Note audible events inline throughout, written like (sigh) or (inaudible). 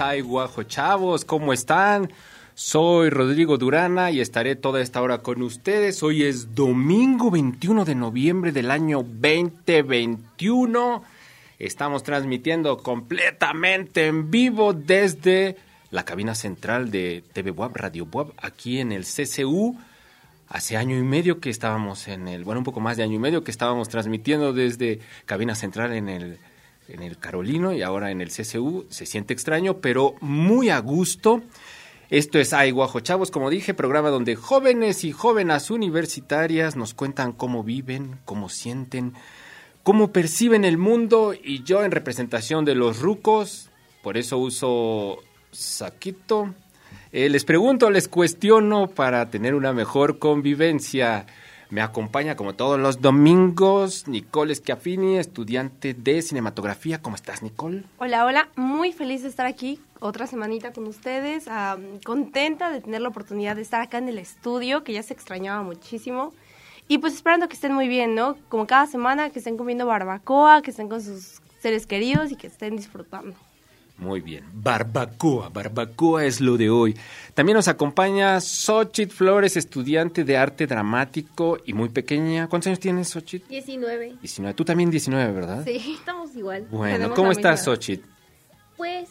Ay Guajo Chavos, ¿cómo están? Soy Rodrigo Durana y estaré toda esta hora con ustedes. Hoy es domingo 21 de noviembre del año 2021. Estamos transmitiendo completamente en vivo desde la cabina central de TV Web, Radio Web, aquí en el CCU. Hace año y medio que estábamos en el, bueno, un poco más de año y medio que estábamos transmitiendo desde cabina central en el en el Carolino y ahora en el CCU. Se siente extraño, pero muy a gusto. Esto es Ay Guajo Chavos, como dije, programa donde jóvenes y jóvenes universitarias nos cuentan cómo viven, cómo sienten, cómo perciben el mundo y yo en representación de los rucos, por eso uso saquito. Eh, les pregunto, les cuestiono para tener una mejor convivencia. Me acompaña como todos los domingos Nicole Schiaffini, estudiante de cinematografía. ¿Cómo estás, Nicole? Hola, hola. Muy feliz de estar aquí otra semanita con ustedes. contenta de tener la oportunidad de estar acá en el estudio, que ya se extrañaba muchísimo. Y pues esperando que estén muy bien, ¿no? Como cada semana, que estén comiendo barbacoa, que estén con sus seres queridos y que estén disfrutando. Muy bien. Barbacoa, barbacoa es lo de hoy. También nos acompaña Xochitl Flores, estudiante de arte dramático y muy pequeña. ¿Cuántos años tienes, Xochitl? 19. 19. Tú también 19, ¿verdad? Sí, estamos igual. Bueno, ¿cómo estás, Xochitl? Pues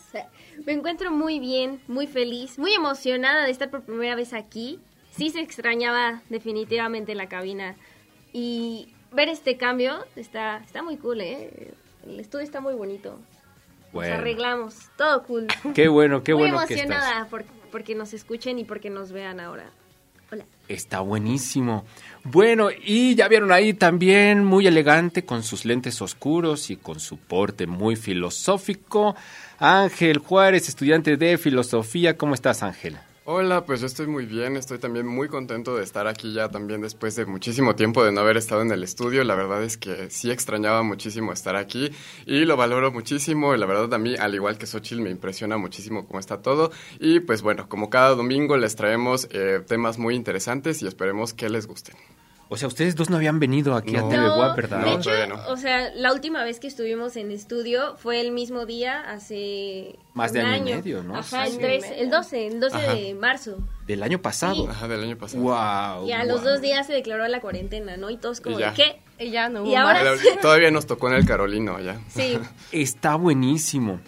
me encuentro muy bien, muy feliz, muy emocionada de estar por primera vez aquí. Sí se extrañaba definitivamente la cabina y ver este cambio está, está muy cool, ¿eh? El estudio está muy bonito. Nos arreglamos, todo cool. (laughs) Qué bueno, qué Muy bueno que estás. Por, porque nos escuchen y porque nos vean ahora. Hola. Está buenísimo. Bueno, y ya vieron ahí también muy elegante con sus lentes oscuros y con su porte muy filosófico. Ángel Juárez, estudiante de filosofía. ¿Cómo estás, Ángel? Hola, pues yo estoy muy bien, estoy también muy contento de estar aquí ya también después de muchísimo tiempo de no haber estado en el estudio. La verdad es que sí extrañaba muchísimo estar aquí y lo valoro muchísimo. La verdad a mí, al igual que Xochitl, me impresiona muchísimo cómo está todo. Y pues bueno, como cada domingo les traemos eh, temas muy interesantes y esperemos que les gusten. O sea, ustedes dos no habían venido aquí a TV no, ¿verdad? De hecho, o sea, la última vez que estuvimos en estudio fue el mismo día hace más de año, y medio, ¿no? Ajá, el, 12, el 12 de marzo. Del año pasado. Ajá, del año pasado. Wow. Y a los dos días se declaró la cuarentena, ¿no? Y todos como, ¿de qué? Y ya no y ahora todavía nos tocó en el Carolino ya. Sí. Está buenísimo.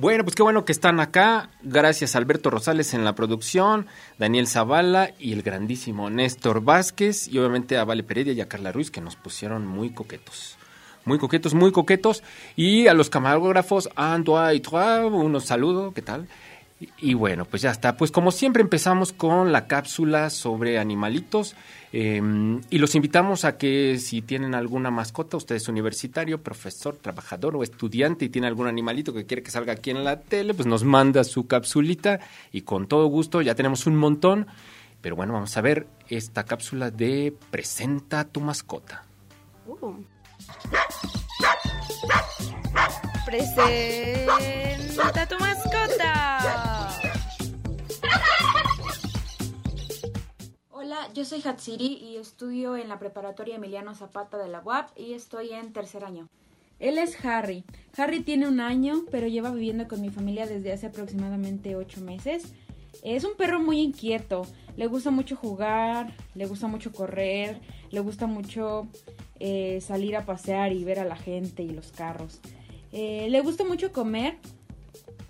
Bueno, pues qué bueno que están acá. Gracias Alberto Rosales en la producción, Daniel Zavala y el grandísimo Néstor Vázquez y obviamente a Vale Peredia y a Carla Ruiz que nos pusieron muy coquetos. Muy coquetos, muy coquetos. Y a los camarógrafos, Antoine y Trois, unos saludos, ¿qué tal? Y, bueno, pues ya está. Pues como siempre empezamos con la cápsula sobre animalitos em, y los invitamos a que si tienen alguna mascota, usted es universitario, profesor, trabajador o estudiante y tiene algún animalito que quiere que salga aquí en la tele, pues nos manda su capsulita y con todo gusto ya tenemos un montón. Pero bueno, vamos a ver esta cápsula de Presenta tu mascota. Uh. Presenta tu mascota. Hola, yo soy Hatsiri y estudio en la preparatoria Emiliano Zapata de la UAP y estoy en tercer año. Él es Harry. Harry tiene un año, pero lleva viviendo con mi familia desde hace aproximadamente ocho meses. Es un perro muy inquieto. Le gusta mucho jugar, le gusta mucho correr, le gusta mucho eh, salir a pasear y ver a la gente y los carros. Eh, le gusta mucho comer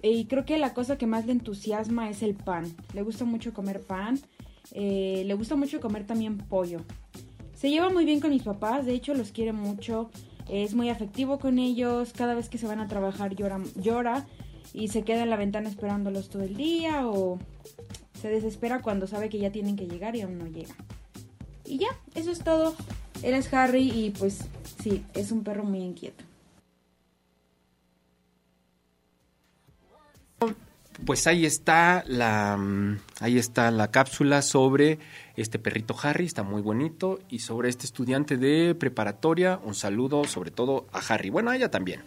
y creo que la cosa que más le entusiasma es el pan. Le gusta mucho comer pan, eh, le gusta mucho comer también pollo. Se lleva muy bien con mis papás, de hecho los quiere mucho, es muy afectivo con ellos, cada vez que se van a trabajar llora, llora y se queda en la ventana esperándolos todo el día o se desespera cuando sabe que ya tienen que llegar y aún no llega. Y ya, eso es todo. Él es Harry y pues sí, es un perro muy inquieto. Pues ahí está la mm, ahí está la cápsula sobre este perrito Harry, está muy bonito y sobre este estudiante de preparatoria, un saludo sobre todo a Harry. Bueno, a ella también.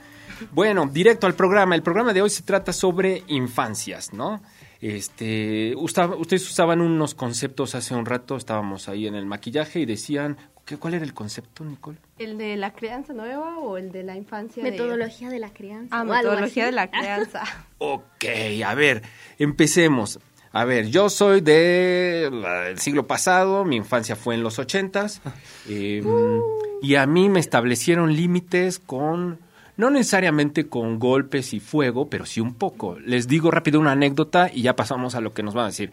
Bueno, directo al programa. El programa de hoy se trata sobre infancias, ¿no? Este, ustedes usaban unos conceptos hace un rato, estábamos ahí en el maquillaje y decían ¿Qué, ¿Cuál era el concepto, Nicole? ¿El de la crianza nueva o el de la infancia? de- Metodología de la crianza. Ah, metodología de la crianza. (laughs) Ok, a ver, empecemos. A ver, yo soy de del siglo pasado, mi infancia fue en los ochentas, (laughs) eh, y a mí me establecieron límites con, no necesariamente con golpes y fuego, pero sí un poco. Les digo rápido una anécdota y ya pasamos a lo que nos van a decir.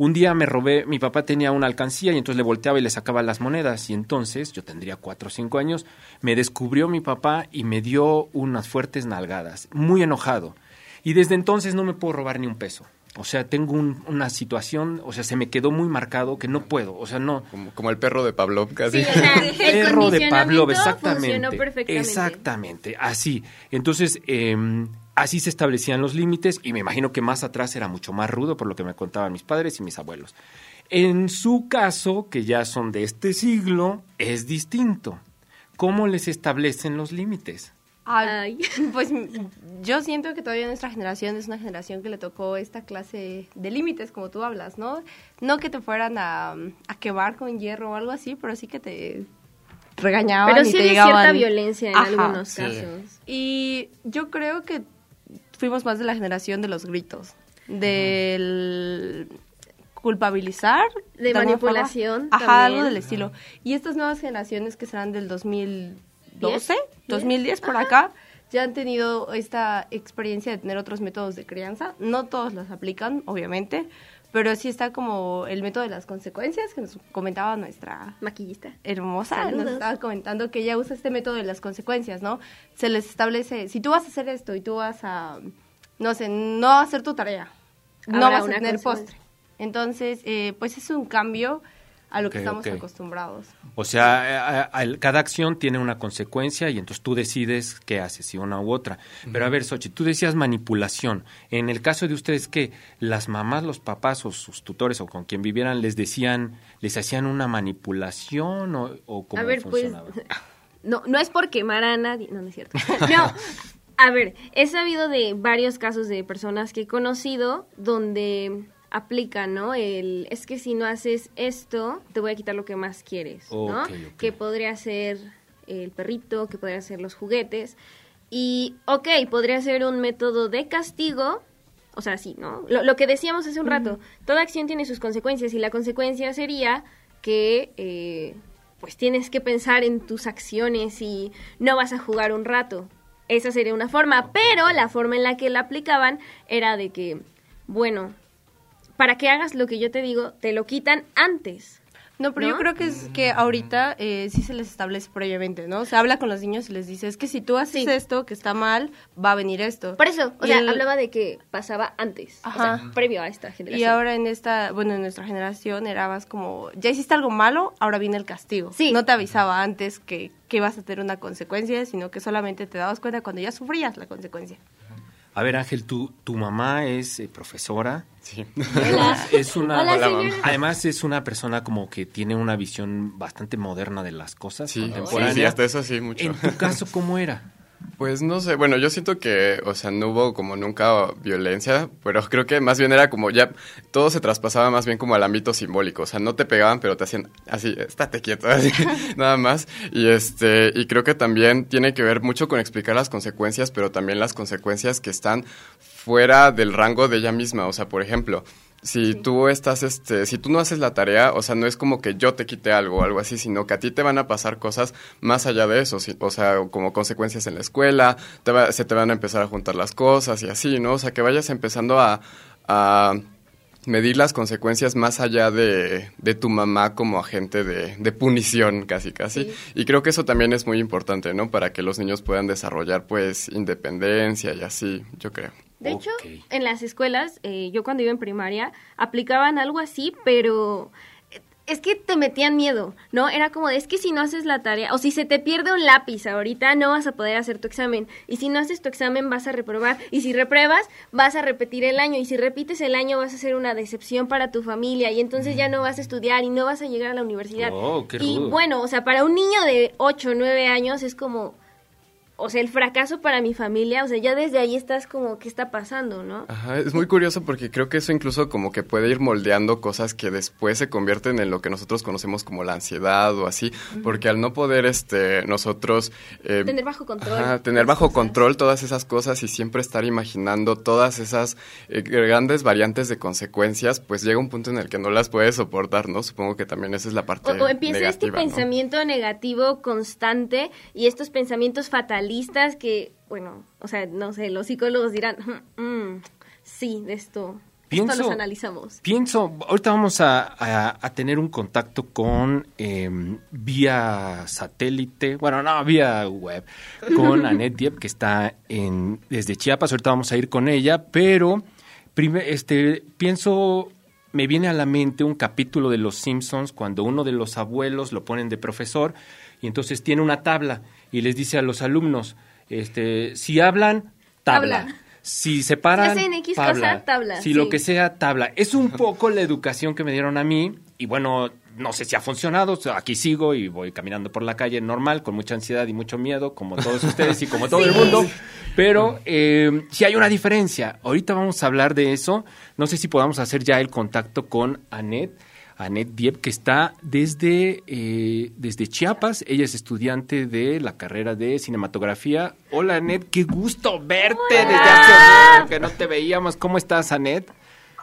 Un día me robé, mi papá tenía una alcancía y entonces le volteaba y le sacaba las monedas y entonces, yo tendría cuatro o cinco años, me descubrió mi papá y me dio unas fuertes nalgadas, muy enojado. Y desde entonces no me puedo robar ni un peso. O sea, tengo un- una situación, o sea, se me quedó muy marcado que no puedo, o sea, no. Como, como el perro de Pavlov, casi. Sí, o sea, (laughs) el Perro de Pavlov, exactamente. funcionó perfectamente. Exactamente, así. Entonces, eh, así se establecían los límites y me imagino que más atrás era mucho más rudo por lo que me contaban mis padres y mis abuelos. En su caso, que ya son de este siglo, es distinto. ¿Cómo les establecen los límites? Ay. (laughs) Pues yo siento que todavía nuestra generación es una generación que le tocó esta clase de límites, como tú hablas, ¿no? No que te fueran a, a quemar con hierro o algo así, pero sí que te regañaban Pero y sí te había llegaban... cierta violencia en Ajá. algunos Sí. casos. Y yo creo que fuimos más de la generación de los gritos, del culpabilizar. De manipulación. Ajá, también. algo del estilo. Y estas nuevas generaciones que serán del 2012, 2010 por acá, ya han tenido esta experiencia de tener otros métodos de crianza. No todos los aplican, obviamente, pero sí está como el método de las consecuencias que nos comentaba nuestra Maquillista. hermosa Saludos. nos estaba comentando que ella usa este método de las consecuencias, ¿no? Se les establece, si tú vas a hacer esto y tú vas a, no sé, no hacer tu tarea, no vas a tener postre. Entonces, eh, pues es un cambio a lo que estamos acostumbrados. O sea, a- a- a- cada acción tiene una consecuencia y entonces tú decides qué haces, si una u otra. Pero a ver, Sochi, tú decías manipulación. En el caso de ustedes, que las mamás, los papás o sus tutores o con quien vivieran les decían, les hacían una manipulación o, o cómo A ver, pues, funcionaba? (laughs) no, no es por quemar a nadie, no, no es cierto. (laughs) No, a ver, he sabido de varios casos de personas que he conocido donde aplican, ¿no? El, es que si no haces esto, te voy a quitar lo que más quieres, ¿no? Que podría ser el perrito, que podría ser los juguetes. Y, ok, podría ser un método de castigo, o sea, sí, ¿no? Lo, lo que decíamos hace un rato, toda acción tiene sus consecuencias y la consecuencia sería que, eh, pues tienes que pensar en tus acciones y no vas a jugar un rato. Esa sería una forma, pero la forma en la que la aplicaban era de que, bueno, para que hagas lo que yo te digo, te lo quitan antes. No, pero ¿No? yo creo que es que ahorita eh, sí se les establece previamente, ¿no? Se habla con los niños y les dice, es que si tú haces Sí. esto, que está mal, va a venir esto. Por eso, o Y sea, el- hablaba de que pasaba antes, o sea, Ajá. previo a esta generación. Y ahora en esta, bueno, en nuestra generación era más como, ya hiciste algo malo, ahora viene el castigo. Sí. No te avisaba antes que, que ibas a tener una consecuencia, sino que solamente te dabas cuenta cuando ya sufrías la consecuencia. A ver, Ángel, tu, tu mamá es eh, profesora. Sí. Hola. Es una, Hola, además es una persona como que tiene una visión bastante moderna de las cosas, Sí, sí, hasta eso sí, mucho. En tu caso, ¿cómo era? Pues no sé, bueno, yo siento que, o sea, no hubo como nunca violencia, pero creo que más bien era como ya, todo se traspasaba más bien como al ámbito simbólico, o sea, no te pegaban, pero te hacían así, estate quieto, así, (laughs) nada más. Y este, y creo que también tiene que ver mucho con explicar las consecuencias, pero también las consecuencias que están fuera del rango de ella misma, o sea, por ejemplo, si tú estás, este, si tú no haces la tarea, o sea, no es como que yo te quite algo o algo así, sino que a ti te van a pasar cosas más allá de eso, sí, o sea, como consecuencias en la escuela, te va- se te van a empezar a juntar las cosas y así, ¿no? O sea, que vayas empezando a, a medir las consecuencias más allá de, de tu mamá como agente de, de punición, casi, casi. Sí. Y creo que eso también es muy importante, ¿no? Para que los niños puedan desarrollar, pues, independencia y así, yo creo. De hecho, en las escuelas, eh, yo cuando iba en primaria, aplicaban algo así, pero es que te metían miedo, ¿no? Era como de, es que si no haces la tarea, o si se te pierde un lápiz ahorita, no vas a poder hacer tu examen. Y si no haces tu examen, vas a reprobar. Y si repruebas, vas a repetir el año. Y si repites el año, vas a ser una decepción para tu familia. Y entonces ya no vas a estudiar y no vas a llegar a la universidad. Oh, qué y bueno, o sea, para un niño de 8 o 9 años es como... o sea, el fracaso para mi familia, o sea, ya desde ahí estás como, ¿qué está pasando, no? Ajá, es muy curioso porque creo que eso incluso como que puede ir moldeando cosas que después se convierten en lo que nosotros conocemos como la ansiedad o así, porque al no poder este nosotros... Eh, tener bajo control. tener bajo control todas esas cosas y siempre estar imaginando todas esas eh, grandes variantes de consecuencias, pues llega un punto en el que no las puedes soportar, ¿no? Supongo que también esa es la parte... O, o empieza este pensamiento negativo constante y estos pensamientos fatales que, bueno, o sea, no sé, los psicólogos dirán, mm, mm, sí, de esto, pienso, esto los analizamos. Pienso, ahorita vamos a, a, tener un contacto con em, vía satélite, bueno, no, vía web, con (laughs) Annette Diep, que está en, desde Chiapas, ahorita vamos a ir con ella, pero este, pienso me viene a la mente un capítulo de Los Simpsons cuando uno de los abuelos lo ponen de profesor y entonces tiene una tabla y les dice a los alumnos, este, si hablan, tabla. Si se paran, tabla. Si lo que sea, tabla. Es un poco la educación que me dieron a mí y bueno, no sé si ha funcionado, aquí sigo y voy caminando por la calle normal, con mucha ansiedad y mucho miedo, como todos ustedes y como (laughs) todo el mundo, pero eh, si hay una diferencia. Ahorita vamos a hablar de eso, no sé si podamos hacer ya el contacto con Anet Annette Diep, que está desde, eh, desde Chiapas. Ella es estudiante de la carrera de cinematografía. Hola, Annette, qué gusto verte desde hace que no te veíamos. ¿Cómo estás, Annette?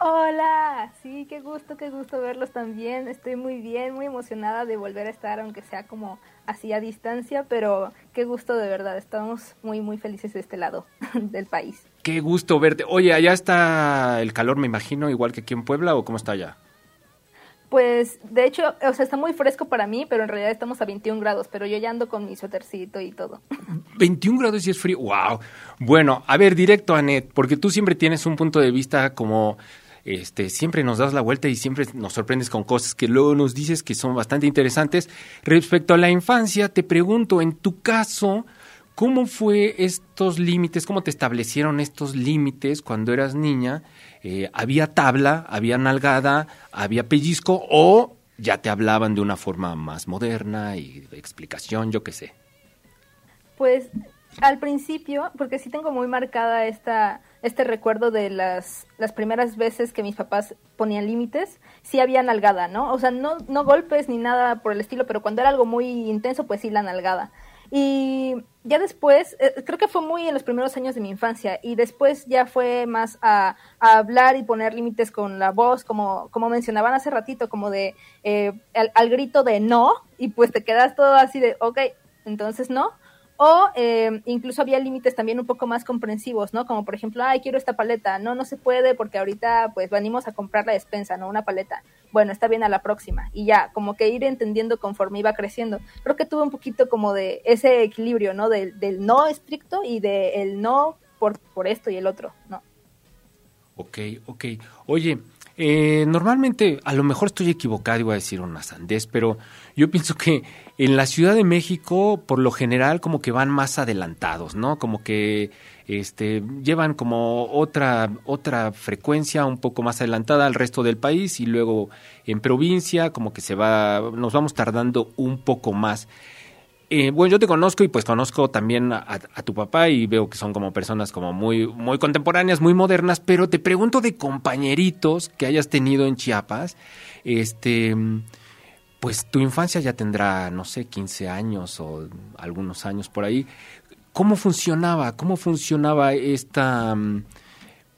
Hola, sí, qué gusto, qué gusto verlos también. Estoy muy bien, muy emocionada de volver a estar, aunque sea como así a distancia, pero qué gusto de verdad. Estamos muy, muy felices de este lado (laughs) del país. Qué gusto verte. Oye, allá está el calor, me imagino, igual que aquí en Puebla, ¿o cómo está allá? Pues, de hecho, o sea, está muy fresco para mí, pero en realidad estamos a 21 grados, pero yo ya ando con mi suétercito y todo. 21 grados y es frío, wow. Bueno, a ver, directo, Anet, porque tú siempre tienes un punto de vista como, este, siempre nos das la vuelta y siempre nos sorprendes con cosas que luego nos dices que son bastante interesantes. Respecto a la infancia, te pregunto, en tu caso, ¿cómo fue estos límites, cómo te establecieron estos límites cuando eras niña? Eh, había tabla, había nalgada, había pellizco o ya te hablaban de una forma más moderna y de explicación, yo qué sé. Pues al principio, porque sí tengo muy marcada esta, este recuerdo de las, las primeras veces que mis papás ponían límites, sí había nalgada, ¿no? O sea, no, no golpes ni nada por el estilo, pero cuando era algo muy intenso, pues sí la nalgada. Y ya después, eh, creo que fue muy en los primeros años de mi infancia y después ya fue más a, hablar y poner límites con la voz, como, como mencionaban hace ratito, como de eh, al, grito de no y pues te quedas todo así de, ok, entonces no. O eh, incluso había límites también un poco más comprensivos, ¿no? Como por ejemplo, ay, quiero esta paleta. No, no se puede porque ahorita pues venimos a comprar la despensa, ¿no? Una paleta. Bueno, está bien a la próxima. Y ya, como que ir entendiendo conforme iba creciendo. Creo que tuve un poquito como de ese equilibrio, ¿no? Del, del no estricto y del no por, por esto y el otro, ¿no? Ok, ok. Oye, eh, normalmente, a lo mejor estoy equivocado y voy a decir una sandez, pero yo pienso que en la Ciudad de México, por lo general, como que van más adelantados, ¿no? Como que este, llevan como otra, otra frecuencia un poco más adelantada al resto del país y luego en provincia como que se va, nos vamos tardando un poco más. Eh, bueno, yo te conozco y pues conozco también a, tu papá y veo que son como personas como muy, muy contemporáneas, muy modernas, pero te pregunto de compañeritos que hayas tenido en Chiapas, este, pues tu infancia ya tendrá, no sé, 15 años o algunos años por ahí. ¿Cómo funcionaba? ¿Cómo funcionaba esta,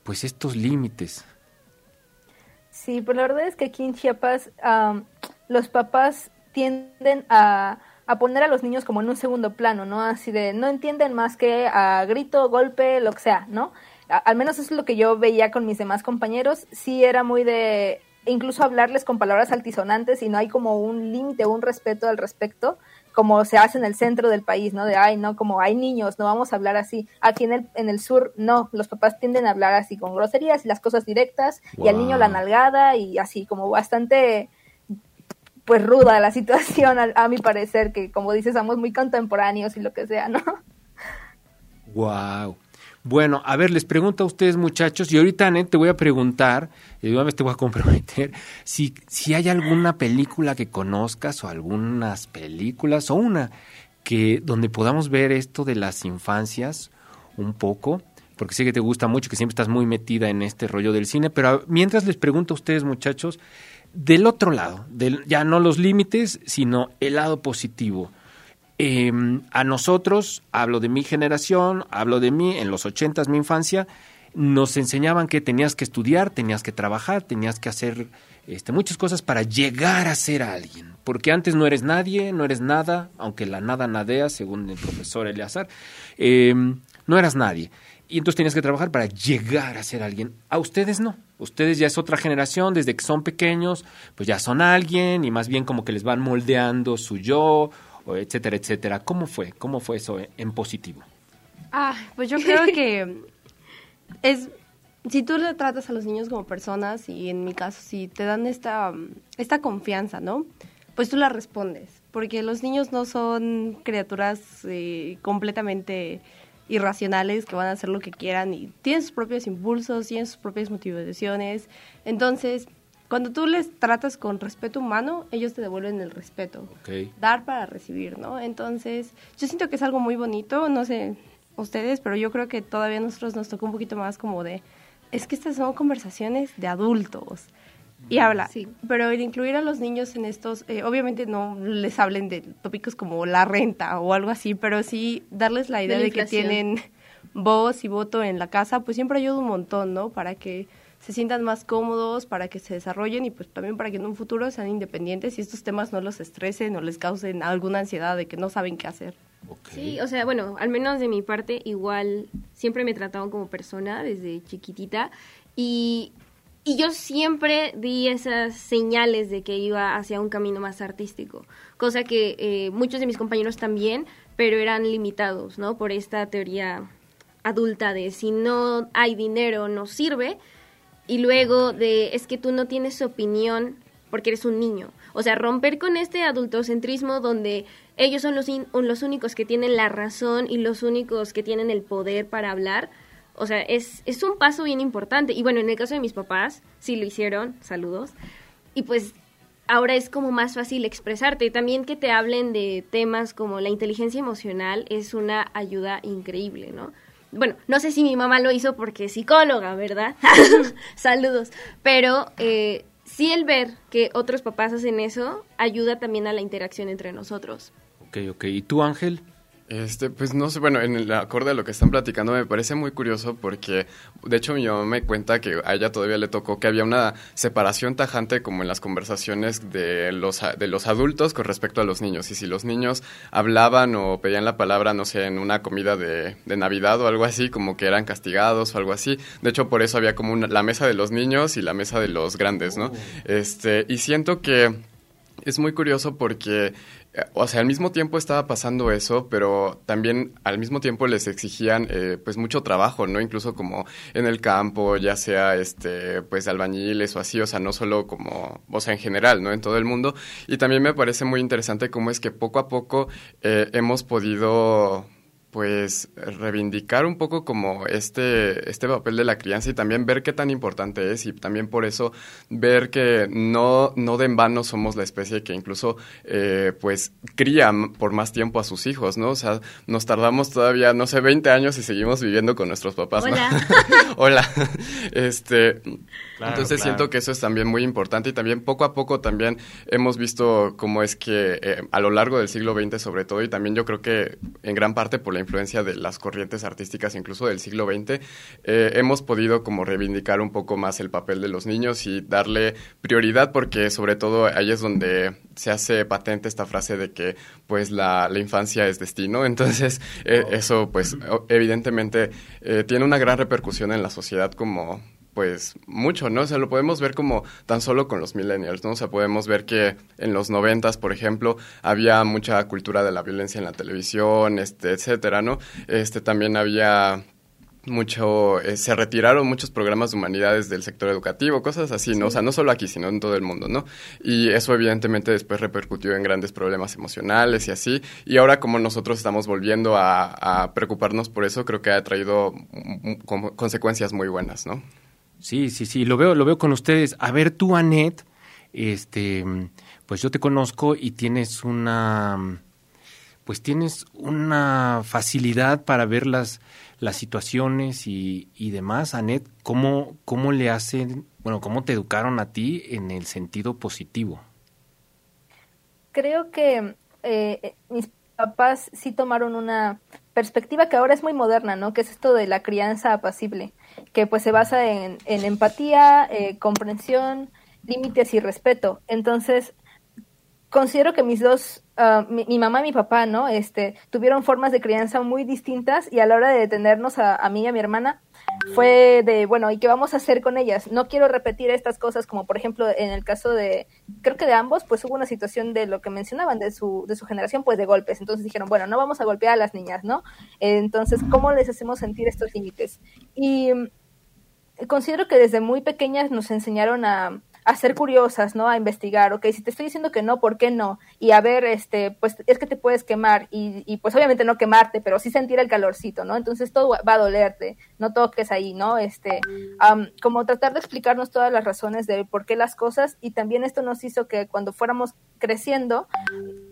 pues estos límites? Sí, pues la verdad es que aquí en Chiapas los papás tienden a a poner a los niños como en un segundo plano, ¿no? Así de, no entienden más que a grito, golpe, lo que sea, ¿no? al menos eso es lo que yo veía con mis demás compañeros. Sí era muy de incluso hablarles con palabras altisonantes y no hay como un límite, un respeto al respecto, como se hace en el centro del país, ¿no? De, ay, no, como hay niños, no vamos a hablar así. Aquí en el, en el sur, no, los papás tienden a hablar así con groserías y las cosas directas y al niño la nalgada y así como bastante pues ruda la situación, a, mi parecer, que como dices, somos muy contemporáneos y lo que sea, ¿no? Wow. Bueno, a ver, les pregunto a ustedes, muchachos, y ahorita, te voy a preguntar, y vez te voy a comprometer, si, si hay alguna película que conozcas o algunas películas o una que donde podamos ver esto de las infancias un poco, porque sé que te gusta mucho, que siempre estás muy metida en este rollo del cine, pero mientras les pregunto a ustedes, muchachos, del otro lado, del, ya no los límites, sino el lado positivo. Em, a nosotros, hablo de mi generación, hablo de mí, en los ochentas, mi infancia, nos enseñaban que tenías que estudiar, tenías que trabajar, tenías que hacer este, muchas cosas para llegar a ser alguien. Porque antes no eres nadie, no eres nada, aunque la nada nadea, según el profesor Eleazar, em, no eras nadie. Y entonces tenías que trabajar para llegar a ser alguien. A ustedes no. Ustedes ya es otra generación, desde que son pequeños, pues ya son alguien y más bien como que les van moldeando su yo etcétera, etcétera. ¿Cómo fue? ¿Cómo fue eso en positivo? Ah, pues yo creo que es si tú le tratas a los niños como personas y en mi caso si te dan esta esta confianza, ¿no? Pues tú la respondes, porque los niños no son criaturas eh, completamente irracionales que van a hacer lo que quieran y tienen sus propios impulsos, tienen sus propias motivaciones. Entonces, cuando tú les tratas con respeto humano, ellos te devuelven el respeto. Dar para recibir, ¿no? Entonces, yo siento que es algo muy bonito, no sé ustedes, pero yo creo que todavía a nosotros nos tocó un poquito más como de, es que estas son conversaciones de adultos. Y habla, sí. pero el incluir a los niños en estos, eh, obviamente no les hablen de tópicos como la renta o algo así, pero sí darles la idea de que tienen voz y voto en la casa, pues siempre ayuda un montón, ¿no? Para que se sientan más cómodos, para que se desarrollen y pues también para que en un futuro sean independientes y estos temas no los estresen o les causen alguna ansiedad de que no saben qué hacer. Sí, o sea, bueno, al menos de mi parte, igual siempre me trataban como persona desde chiquitita y, y yo siempre di esas señales de que iba hacia un camino más artístico, cosa que eh, muchos de mis compañeros también, pero eran limitados, ¿no? Por esta teoría adulta de si no hay dinero no sirve y luego de es que tú no tienes opinión porque eres un niño. O sea, romper con este adultocentrismo donde ellos son los, los únicos que tienen la razón y los únicos que tienen el poder para hablar. O sea, es, es un paso bien importante. Y bueno, en el caso de mis papás, sí lo hicieron, saludos. Y pues ahora es como más fácil expresarte. También que te hablen de temas como la inteligencia emocional es una ayuda increíble, ¿no? bueno, no sé si mi mamá lo hizo porque es psicóloga, ¿verdad? (laughs) Saludos. Pero eh, sí el ver que otros papás hacen eso ayuda también a la interacción entre nosotros. Ok, ok. ¿Y tú, Ángel? Este, pues no sé, bueno, en el acorde a lo que están platicando me parece muy curioso porque, de hecho, mi mamá me cuenta que a ella todavía le tocó que había una separación tajante como en las conversaciones de los, de los adultos con respecto a los niños. Y si los niños hablaban o pedían la palabra, no sé, en una comida de, de Navidad o algo así, como que eran castigados o algo así. De hecho, por eso había como una, la mesa de los niños y la mesa de los grandes, ¿no? Oh. Este, y siento que es muy curioso porque o sea, al mismo tiempo estaba pasando eso, pero también al mismo tiempo les exigían eh, pues mucho trabajo, ¿no? Incluso como en el campo, ya sea este pues albañiles o así, o sea, no solo como, o sea, en general, ¿no? En todo el mundo. Y también me parece muy interesante cómo es que poco a poco eh, hemos podido pues reivindicar un poco como este, este papel de la crianza y también ver qué tan importante es y también por eso ver que no, no de en vano somos la especie que incluso eh, pues cría por más tiempo a sus hijos, ¿no? O sea, nos tardamos todavía, no sé, 20 años y seguimos viviendo con nuestros papás, Hola. (laughs) Hola. Este, entonces siento que eso es también muy importante y también poco a poco también hemos visto cómo es que eh, a lo largo del siglo XX sobre todo y también yo creo que en gran parte por la influencia de las corrientes artísticas incluso del siglo XX, eh, hemos podido como reivindicar un poco más el papel de los niños y darle prioridad porque sobre todo ahí es donde se hace patente esta frase de que pues la, la infancia es destino, (laughs) entonces eh, eso pues evidentemente eh, tiene una gran repercusión en la sociedad como pues mucho, ¿no? O sea, lo podemos ver como tan solo con los millennials, ¿no? O sea, podemos ver que en los noventas, por ejemplo, había mucha cultura de la violencia en la televisión, este, etcétera, ¿no? Este, también había mucho, eh, se retiraron muchos programas de humanidades del sector educativo, cosas así, ¿no? O sea, no solo aquí, sino en todo el mundo, ¿no? Y eso evidentemente después repercutió en grandes problemas emocionales y así. Y ahora como nosotros estamos volviendo a, a preocuparnos por eso, creo que ha traído consecuencias muy buenas, ¿no? Sí, sí, sí, lo veo, lo veo con ustedes. A ver, tú, Anet, este, pues yo te conozco y tienes una pues tienes una facilidad para ver las, las situaciones y, y demás. Anet, ¿cómo, ¿cómo le hacen, bueno, cómo te educaron a ti en el sentido positivo? Creo que eh, mis papás sí tomaron una perspectiva que ahora es muy moderna, ¿no? Que es esto de la crianza apacible, que pues se basa en, empatía, eh, comprensión, límites y respeto. Entonces, considero que mis dos, mi, mi, mamá y mi papá, ¿no? Este, tuvieron formas de crianza muy distintas y a la hora de detenernos a, a mí y a mi hermana, fue de, bueno, ¿y qué vamos a hacer con ellas? No quiero repetir estas cosas como, por ejemplo, en el caso de, creo que de ambos, pues hubo una situación de lo que mencionaban, de su, de su generación, pues de golpes. Entonces dijeron, bueno, no vamos a golpear a las niñas, ¿no? Entonces, ¿cómo les hacemos sentir estos límites? Y considero que desde muy pequeñas nos enseñaron a, a ser curiosas, ¿no? A investigar, ok, si te estoy diciendo que no, ¿por qué no? Y a ver, este, pues es que te puedes quemar y, y pues obviamente no quemarte, pero sí sentir el calorcito, ¿no? Entonces todo va a dolerte, no toques ahí, ¿no? Este, um, como tratar de explicarnos todas las razones de por qué las cosas y también esto nos hizo que cuando fuéramos creciendo,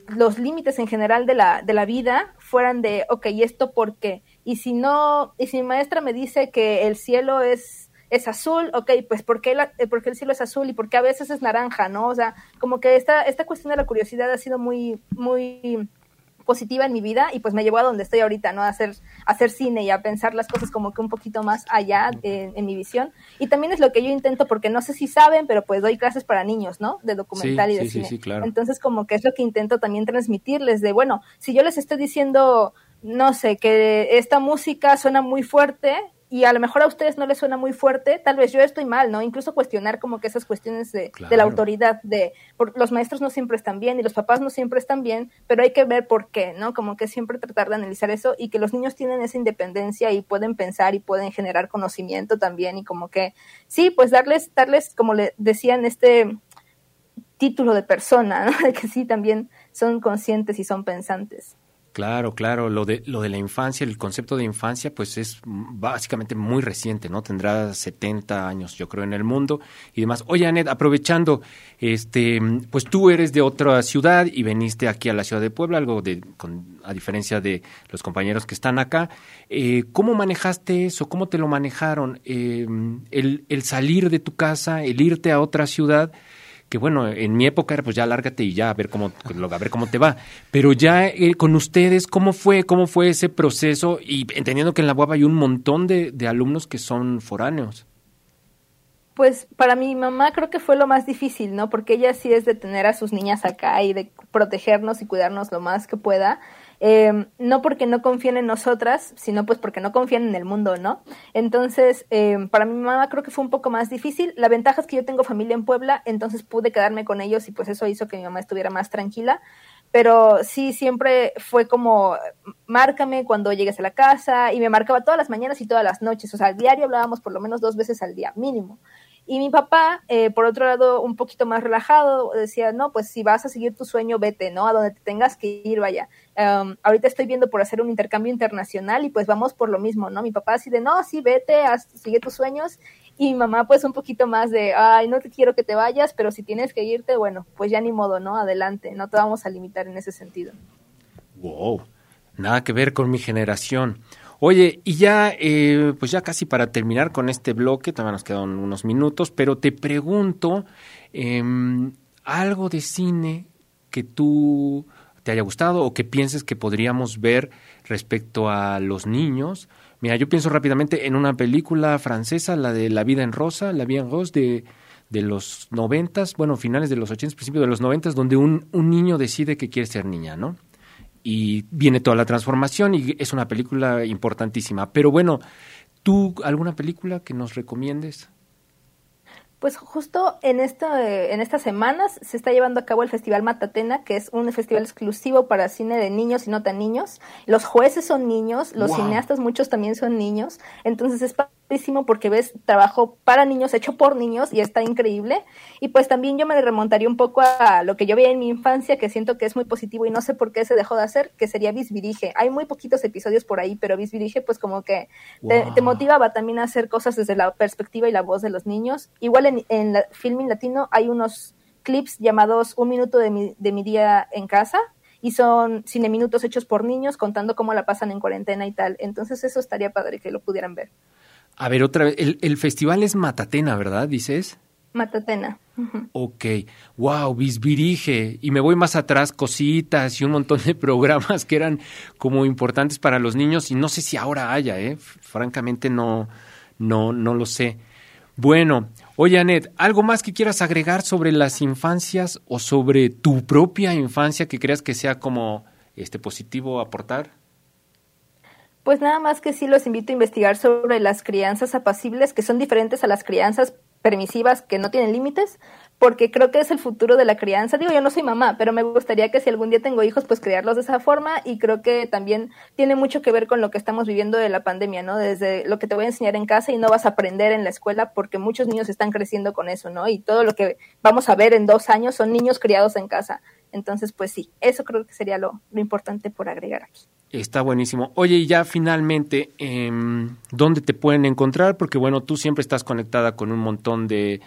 los límites en general de la, de la vida fueran de, ok, ¿y esto por qué? Y si no, y si mi maestra me dice que el cielo es es azul, ok, pues ¿por qué, la, ¿por qué el cielo es azul y por qué a veces es naranja, no? O sea, como que esta, esta cuestión de la curiosidad ha sido muy, muy positiva en mi vida y pues me llevó a donde estoy ahorita, ¿no? A hacer, a hacer cine y a pensar las cosas como que un poquito más allá en, en, mi visión. Y también es lo que yo intento, porque no sé si saben, pero pues doy clases para niños, ¿no? De documental sí, y de sí, cine. Sí, sí, claro. Entonces como que es lo que intento también transmitirles de, bueno, si yo les estoy diciendo, no sé, que esta música suena muy fuerte, y a lo mejor a ustedes no les suena muy fuerte, tal vez yo estoy mal, ¿no? Incluso cuestionar como que esas cuestiones de, claro. de la autoridad, de por, los maestros no siempre están bien y los papás no siempre están bien, pero hay que ver por qué, ¿no? Como que siempre tratar de analizar eso y que los niños tienen esa independencia y pueden pensar y pueden generar conocimiento también y como que, sí, pues darles, darles, como le decían, este título de persona, ¿no? (laughs) De que sí, también son conscientes y son pensantes. Claro, claro, lo de, lo de la infancia, el concepto de infancia, pues es básicamente muy reciente, ¿no? Tendrá 70 años, yo creo, en el mundo y demás. Oye, Anet, aprovechando, este, pues tú eres de otra ciudad y veniste aquí a la ciudad de Puebla, algo de, con, a diferencia de los compañeros que están acá. Eh, ¿Cómo manejaste eso? ¿Cómo te lo manejaron? Eh, el, el salir de tu casa, el irte a otra ciudad que bueno, en mi época era pues ya lárgate y ya a ver cómo, a ver cómo te va. Pero ya eh, con ustedes, ¿cómo fue, cómo fue ese proceso? Y entendiendo que en la UAB hay un montón de, de alumnos que son foráneos. Pues para mi mamá creo que fue lo más difícil, ¿no? Porque ella sí es de tener a sus niñas acá y de protegernos y cuidarnos lo más que pueda. Eh, no porque no confíen en nosotras, sino pues porque no confían en el mundo, ¿no? Entonces, eh, para mi mamá creo que fue un poco más difícil. La ventaja es que yo tengo familia en Puebla, entonces pude quedarme con ellos y pues eso hizo que mi mamá estuviera más tranquila. Pero sí, siempre fue como, márcame cuando llegues a la casa y me marcaba todas las mañanas y todas las noches. O sea, al diario hablábamos por lo menos dos veces al día, mínimo. Y mi papá, eh, por otro lado, un poquito más relajado, decía, no, pues si vas a seguir tu sueño, vete, ¿no? A donde te tengas que ir, vaya. Um, ahorita estoy viendo por hacer un intercambio internacional y pues vamos por lo mismo, ¿no? Mi papá así de, no, sí, vete, haz, sigue tus sueños. Y mi mamá pues un poquito más de, ay, no te quiero que te vayas, pero si tienes que irte, bueno, pues ya ni modo, ¿no? Adelante, no te vamos a limitar en ese sentido. Wow, nada que ver con mi generación. Oye, y ya, eh, pues ya casi para terminar con este bloque, todavía nos quedan unos minutos, pero te pregunto, eh, algo de cine que tú te haya gustado o que pienses que podríamos ver respecto a los niños. Mira, yo pienso rápidamente en una película francesa, la de La vida en rosa, La vida en rose, de, de los noventas, bueno, finales de los ochentas, principios de los noventas, donde un, un niño decide que quiere ser niña, ¿no? Y viene toda la transformación y es una película importantísima. Pero bueno, ¿tú alguna película que nos recomiendes? Pues justo en, esta, en estas semanas se está llevando a cabo el Festival Matatena, que es un festival exclusivo para cine de niños y no tan niños. Los jueces son niños, los wow. cineastas muchos también son niños, entonces es porque ves trabajo para niños, hecho por niños y está increíble. Y pues también yo me remontaría un poco a lo que yo veía en mi infancia, que siento que es muy positivo y no sé por qué se dejó de hacer, que sería Visvirige. Hay muy poquitos episodios por ahí, pero Visvirige pues como que wow. te, te, motivaba también a hacer cosas desde la perspectiva y la voz de los niños. Igual en, en la, Filming Latino hay unos clips llamados Un minuto de mi, de mi día en casa y son cine minutos hechos por niños contando cómo la pasan en cuarentena y tal. Entonces eso estaría padre que lo pudieran ver. A ver, otra vez, el, el festival es Matatena, ¿verdad? Dices. Matatena. Ok, wow, Bisbirige. Y me voy más atrás, cositas y un montón de (laughs) programas que eran como importantes para los niños y no sé si ahora haya, ¿eh? Francamente no, no, no lo sé. Bueno, oye Anet, ¿algo más que quieras agregar sobre las infancias o sobre tu propia infancia que creas que sea como este positivo aportar? Pues nada más que sí los invito a investigar sobre las crianzas apacibles, que son diferentes a las crianzas permisivas que no tienen límites, porque creo que es el futuro de la crianza. Digo, yo no soy mamá, pero me gustaría que si algún día tengo hijos, pues criarlos de esa forma y creo que también tiene mucho que ver con lo que estamos viviendo de la pandemia, ¿no? Desde lo que te voy a enseñar en casa y no vas a aprender en la escuela porque muchos niños están creciendo con eso, ¿no? Y todo lo que vamos a ver en dos años son niños criados en casa. Entonces, pues sí, eso creo que sería lo, importante por agregar aquí. Está buenísimo. Oye, y ya finalmente, eh, ¿dónde te pueden encontrar? Porque bueno, tú siempre estás conectada con un montón de,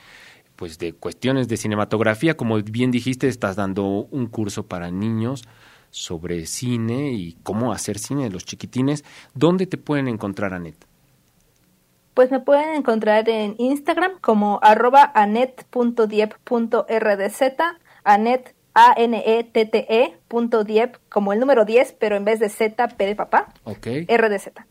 pues, de cuestiones de cinematografía. Como bien dijiste, estás dando un curso para niños sobre cine y cómo hacer cine de los chiquitines. ¿Dónde te pueden encontrar, Anet? Pues me pueden encontrar en Instagram como arroba anet.diep.rdz, anet a-N-E-T-T-E punto diep, como el número 10, pero en vez de Z, P de papá. Ok. R de Z.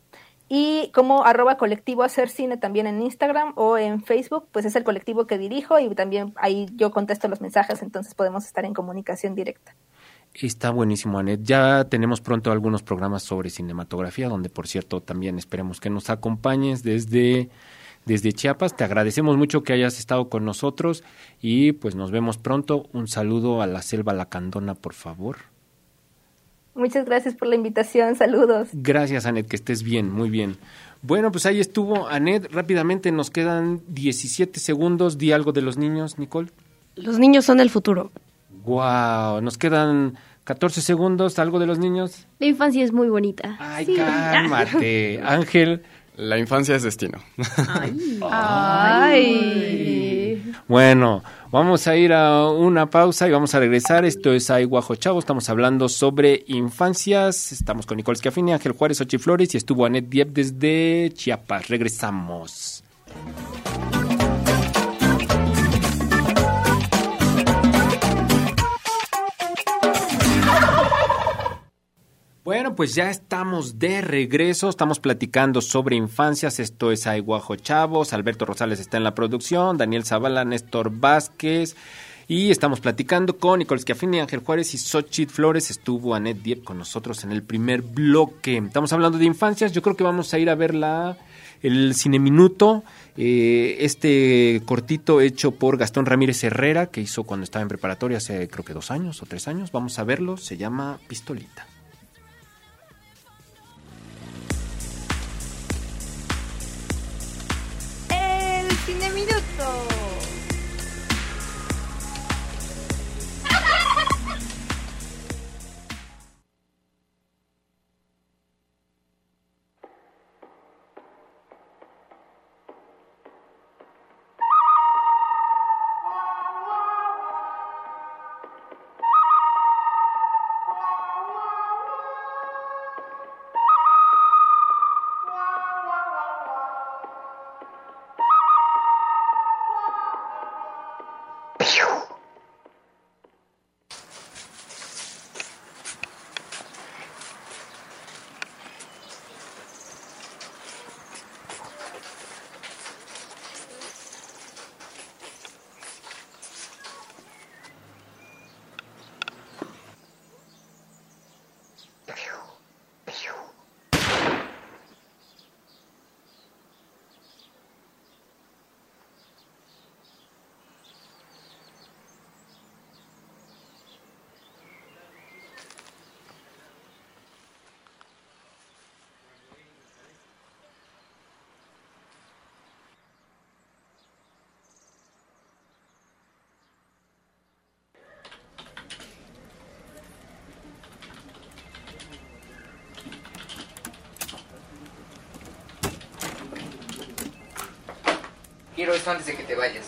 Y como arroba colectivo hacer cine también en Instagram o en Facebook, pues es el colectivo que dirijo y también ahí yo contesto los mensajes, entonces podemos estar en comunicación directa. Está buenísimo, Anet. Ya tenemos pronto algunos programas sobre cinematografía, donde por cierto también esperemos que nos acompañes desde, desde Chiapas. Te agradecemos mucho que hayas estado con nosotros y pues nos vemos pronto. Un saludo a la selva lacandona, por favor. Muchas gracias por la invitación, saludos. Gracias, Anet, que estés bien, muy bien. Bueno, pues ahí estuvo Anet. Rápidamente nos quedan 17 segundos. Di algo de los niños, Nicole. Los niños son el futuro. Wow, nos quedan 14 segundos. ¿Algo de los niños? La infancia es muy bonita. Ay, Sí. cálmate. (laughs) Ángel. La infancia es destino. Ay. Bueno, vamos a ir a una pausa y vamos a regresar. Esto es Ay Guajo Chavo. Estamos hablando sobre infancias. Estamos con Nicole Schiaffini, Ángel Juárez, Ochi Flores y estuvo Anet Diep desde Chiapas. Regresamos. Bueno, pues ya estamos de regreso, estamos platicando sobre infancias, esto es Aiguajo Chavos, Alberto Rosales está en la producción, Daniel Zavala, Néstor Vázquez, y estamos platicando con Nicole Schiaffini, Ángel Juárez y Xochitl Flores, estuvo Anet Diep con nosotros en el primer bloque. Estamos hablando de infancias, yo creo que vamos a ir a ver la, el Cine Minuto, eh, este cortito hecho por Gastón Ramírez Herrera, que hizo cuando estaba en preparatoria hace creo que dos años o tres años, vamos a verlo, se llama Pistolita. Quiero esto antes de que te vayas.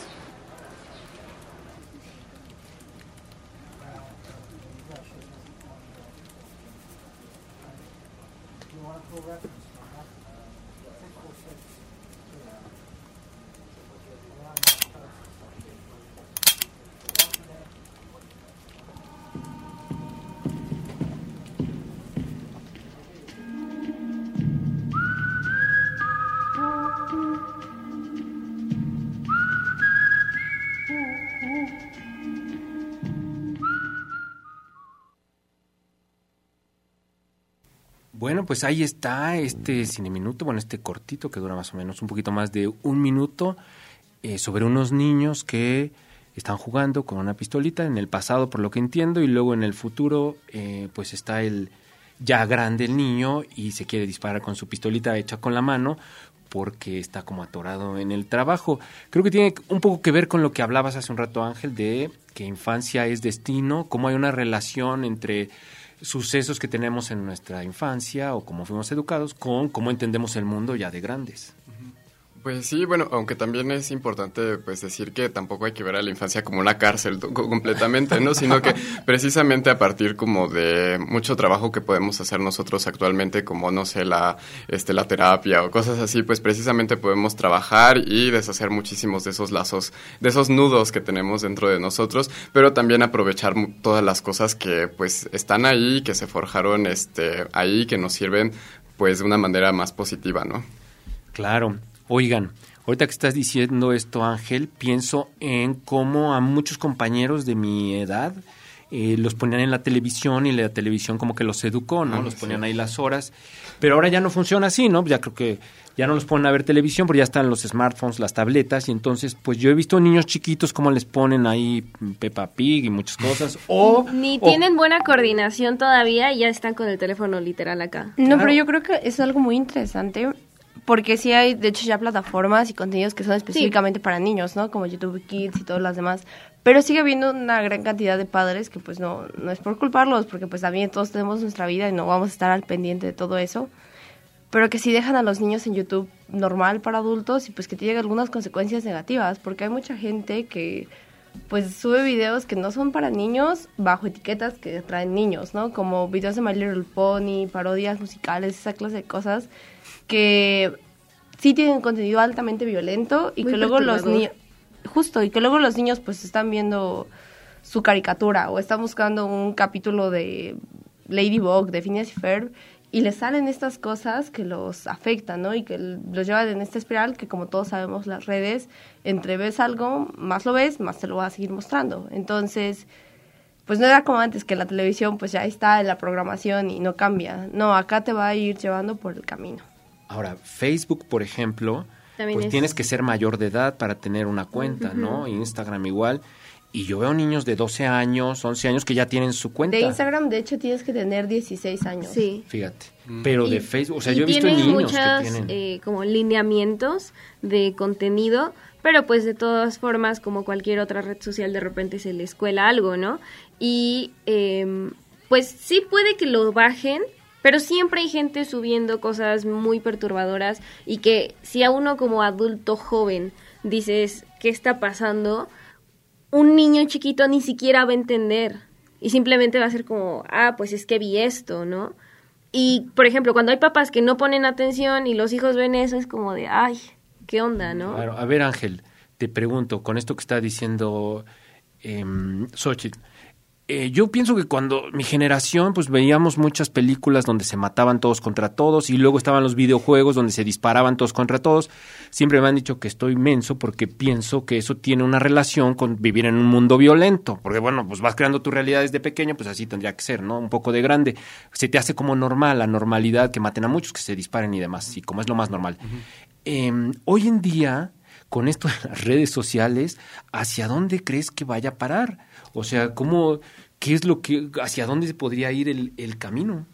Bueno, pues ahí está este cine minuto, bueno, este cortito que dura más o menos un poquito más de un minuto, eh, sobre unos niños que están jugando con una pistolita en el pasado, por lo que entiendo, y luego en el futuro, eh, pues está el ya grande el niño y se quiere disparar con su pistolita hecha con la mano porque está como atorado en el trabajo. Creo que tiene un poco que ver con lo que hablabas hace un rato, Ángel, de que infancia es destino, cómo hay una relación entre sucesos que tenemos en nuestra infancia o cómo fuimos educados con cómo entendemos el mundo ya de grandes. Pues sí, bueno, aunque también es importante pues decir que tampoco hay que ver a la infancia como una cárcel completamente, ¿no? Sino que (laughs) precisamente a partir como de mucho trabajo que podemos hacer nosotros actualmente, como no sé, la este la terapia o cosas así, pues precisamente podemos trabajar y deshacer muchísimos de esos lazos, de esos nudos que tenemos dentro de nosotros, pero también aprovechar todas las cosas que pues están ahí, que se forjaron este ahí, que nos sirven pues de una manera más positiva, ¿no? Claro. Oigan, ahorita que estás diciendo esto, Ángel, pienso en cómo a muchos compañeros de mi edad eh, los ponían en la televisión y la televisión como que los educó, ¿no? Ah, los ponían ahí las horas. Pero ahora ya no funciona así, ¿no? Ya creo que ya no los ponen a ver televisión porque ya están los smartphones, las tabletas y entonces pues yo he visto niños chiquitos como les ponen ahí Peppa Pig y muchas cosas (laughs) o ni tienen buena coordinación todavía y ya están con el teléfono literal acá. No, pero yo creo que es algo muy interesante porque sí hay, de hecho, ya plataformas y contenidos que son específicamente para niños, ¿no? Como YouTube Kids y todas las demás. Pero sigue habiendo una gran cantidad de padres que, pues, no, no es por culparlos, porque, pues, también todos tenemos nuestra vida y no vamos a estar al pendiente de todo eso. Pero que sí dejan a los niños en YouTube normal para adultos y, pues, que tiene algunas consecuencias negativas, porque hay mucha gente que, pues, sube videos que no son para niños bajo etiquetas que traen niños, ¿no? Como videos de My Little Pony, parodias musicales, esa clase de cosas que sí tienen contenido altamente violento y que luego los niños justo y que luego los niños pues están viendo su caricatura o están buscando un capítulo de Ladybug de Phineas y Ferb y les salen estas cosas que los afectan, ¿no? Y que los llevan en esta espiral que como todos sabemos las redes, entre ves algo, más lo ves, más te lo va a seguir mostrando. Entonces, pues no era como antes que la televisión pues ya está en la programación y no cambia. No, acá te va a ir llevando por el camino. Ahora, Facebook, por ejemplo, pues tienes que ser mayor de edad para tener una cuenta, ¿no? Instagram igual. Y yo veo niños de 12 años, 11 años que ya tienen su cuenta. De Instagram, de hecho, tienes que tener 16 años. Sí. Fíjate. Pero de Facebook, o sea, yo he visto niños que tienen... Eh, como lineamientos de contenido, pero pues de todas formas, como cualquier otra red social, de repente se le escuela algo, ¿no? Y em, pues sí puede que lo bajen, pero siempre hay gente subiendo cosas muy perturbadoras y que si a uno como adulto joven dices, ¿qué está pasando? Un niño chiquito ni siquiera va a entender y simplemente va a ser como, ah, pues es que vi esto, ¿no? Y, por ejemplo, cuando hay papás que no ponen atención y los hijos ven eso, es como de, ay, ¿qué onda, no? Claro, a ver, Ángel, te pregunto, con esto que está diciendo eh, Xochitl, eh, yo pienso que cuando mi generación, pues veíamos muchas películas donde se mataban todos contra todos y luego estaban los videojuegos donde se disparaban todos contra todos. Siempre me han dicho que estoy menso porque pienso que eso tiene una relación con vivir en un mundo violento. Porque bueno, pues vas creando tu realidad desde pequeño, pues así tendría que ser, ¿no? Un poco de grande. Se te hace como normal la normalidad que maten a muchos, que se disparen y demás, y como es lo más normal. Em, hoy en día, con esto de las redes sociales, ¿hacia dónde crees que vaya a parar? O sea, ¿cómo, ¿qué es lo que, hacia dónde se podría ir el, el camino?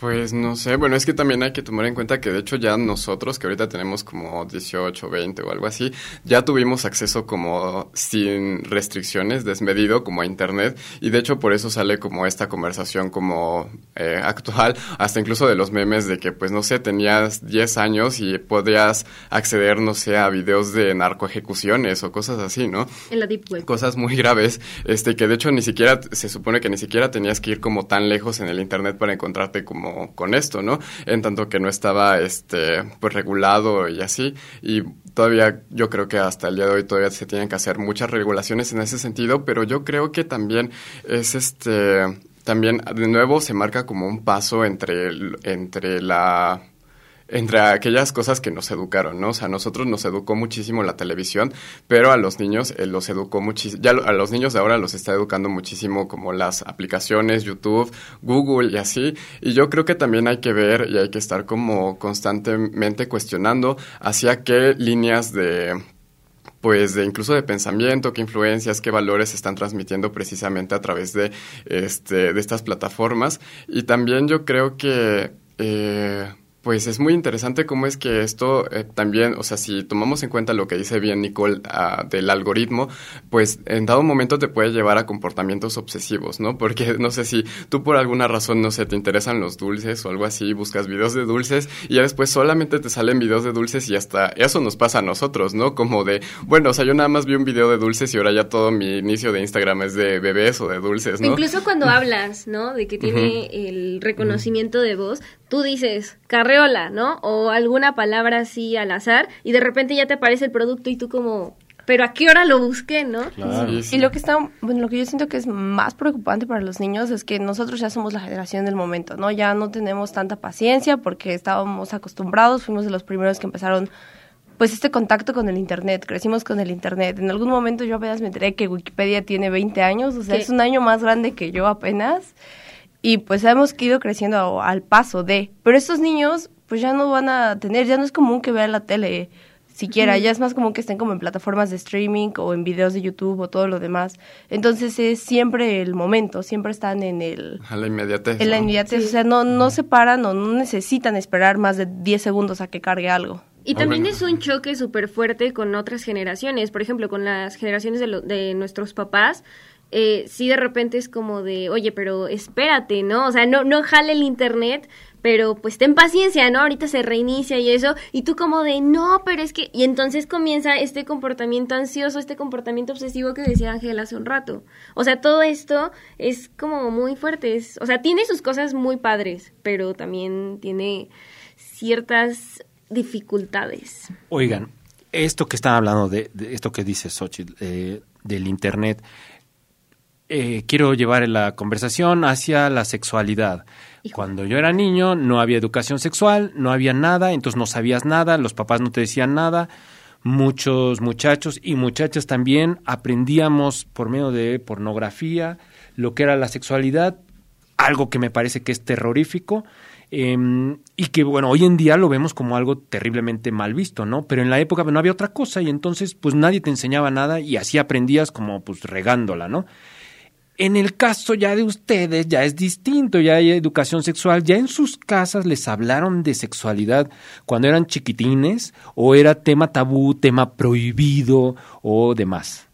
Pues no sé, bueno, es que también hay que tomar en cuenta que de hecho ya nosotros, que ahorita tenemos como 18, 20 o algo así, ya tuvimos acceso como sin restricciones, desmedido, como a Internet, y de hecho por eso sale como esta conversación como eh, actual, hasta incluso de los memes de que, pues no sé, tenías 10 años y podías acceder, no sé, a videos de narcoejecuciones o cosas así, ¿no? En la Deep Web. Cosas muy graves, este, que de hecho ni siquiera, se supone que ni siquiera tenías que ir como tan lejos en el Internet para encontrarte como con esto, ¿no? En tanto que no estaba este pues regulado y así y todavía yo creo que hasta el día de hoy todavía se tienen que hacer muchas regulaciones en ese sentido, pero yo creo que también es este también de nuevo se marca como un paso entre entre la entre aquellas cosas que nos educaron, ¿no? O sea, a nosotros nos educó muchísimo la televisión, pero a los niños eh, los educó muchísimo, ya a los niños de ahora los está educando muchísimo como las aplicaciones, YouTube, Google y así. Y yo creo que también hay que ver y hay que estar como constantemente cuestionando hacia qué líneas de pues de incluso de pensamiento, qué influencias, qué valores se están transmitiendo precisamente a través de, este, de estas plataformas. Y también yo creo que eh, pues es muy interesante cómo es que esto eh, también, o sea, si tomamos en cuenta lo que dice bien Nicole ah, del algoritmo, pues en dado momento te puede llevar a comportamientos obsesivos, ¿no? Porque (laughs) no sé si tú por alguna razón, no sé, te interesan los dulces o algo así, buscas videos de dulces y ya después solamente te salen videos de dulces y hasta eso nos pasa a nosotros, ¿no? Como de, bueno, o sea, yo nada más vi un video de dulces y ahora ya todo mi inicio de Instagram es de bebés o de dulces, ¿no? Incluso cuando (laughs) hablas, ¿no? De que tiene el reconocimiento de voz, tú dices carreola, ¿no? O alguna palabra así al azar y de repente ya te aparece el producto y tú como, pero ¿a qué hora lo busqué, no? Y lo que está, bueno, lo que yo siento que es más preocupante para los niños es que nosotros ya somos la generación del momento, ¿no? Ya no tenemos tanta paciencia porque estábamos acostumbrados, fuimos de los primeros que empezaron pues este contacto con el internet, crecimos con el internet. En algún momento yo apenas me enteré que Wikipedia tiene 20 años, o sea, es un año más grande que yo apenas y pues hemos ido creciendo al paso de, pero estos niños pues ya no van a tener, ya no es común que vean la tele siquiera, ya es más común que estén como en plataformas de streaming o en videos de YouTube o todo lo demás. Entonces es siempre el momento, siempre están en el... A la inmediatez. En la inmediatez, o sea, no, no se paran o no necesitan esperar más de 10 segundos a que cargue algo. Y también es un choque súper fuerte con otras generaciones, por ejemplo, con las generaciones de, lo, de nuestros papás, eh, sí de repente es como de, oye, pero espérate, ¿no? O sea, no, no jale el internet, pero pues ten paciencia, ¿no? Ahorita se reinicia y eso, y tú como de, no, pero es que, y entonces comienza este comportamiento ansioso, este comportamiento obsesivo que decía Ángel hace un rato. O sea, todo esto es como muy fuerte, es, o sea, tiene sus cosas muy padres, pero también tiene ciertas dificultades. Oigan, esto que están hablando de, esto que dice Xochitl, eh, del internet, eh, quiero llevar la conversación hacia la sexualidad. Cuando yo era niño no había educación sexual, no había nada, entonces no sabías nada, los papás no te decían nada. Muchos muchachos y muchachas también aprendíamos por medio de pornografía lo que era la sexualidad, algo que me parece que es terrorífico. Em, y que bueno, hoy en día lo vemos como algo terriblemente mal visto, ¿no? Pero en la época no había otra cosa y entonces pues nadie te enseñaba nada y así aprendías como pues regándola, ¿no? En el caso ya de ustedes ya es distinto, ya hay educación sexual, ya en sus casas les hablaron de sexualidad cuando eran chiquitines o era tema tabú, tema prohibido o demás.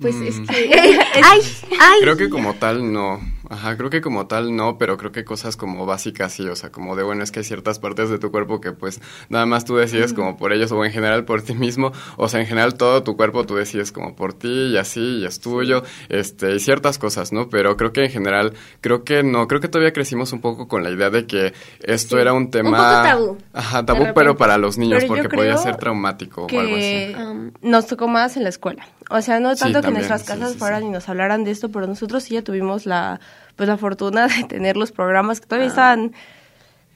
pues es Mm. que... (laughs) ay, ay. Creo que como tal no. Ajá, creo que como tal no, pero creo que cosas como básicas sí, o sea, como de bueno, es que hay ciertas partes de tu cuerpo que pues nada más tú decides como por ellos o en general por ti mismo, o sea, en general todo tu cuerpo tú decides como por ti y así y es tuyo, este, y ciertas cosas, ¿no? Pero creo que en general, creo que no, creo que todavía crecimos un poco con la idea de que esto Sí. era un tema... poco tabú, Ajá, tabú, pero para los niños, Pero porque podía ser traumático o algo así. Um, nos tocó más en la escuela. O sea, no Sí, tanto que también, nuestras casas sí, fueran y nos hablaran de esto, pero nosotros sí ya tuvimos la pues la fortuna de tener los programas que Ah. todavía estaban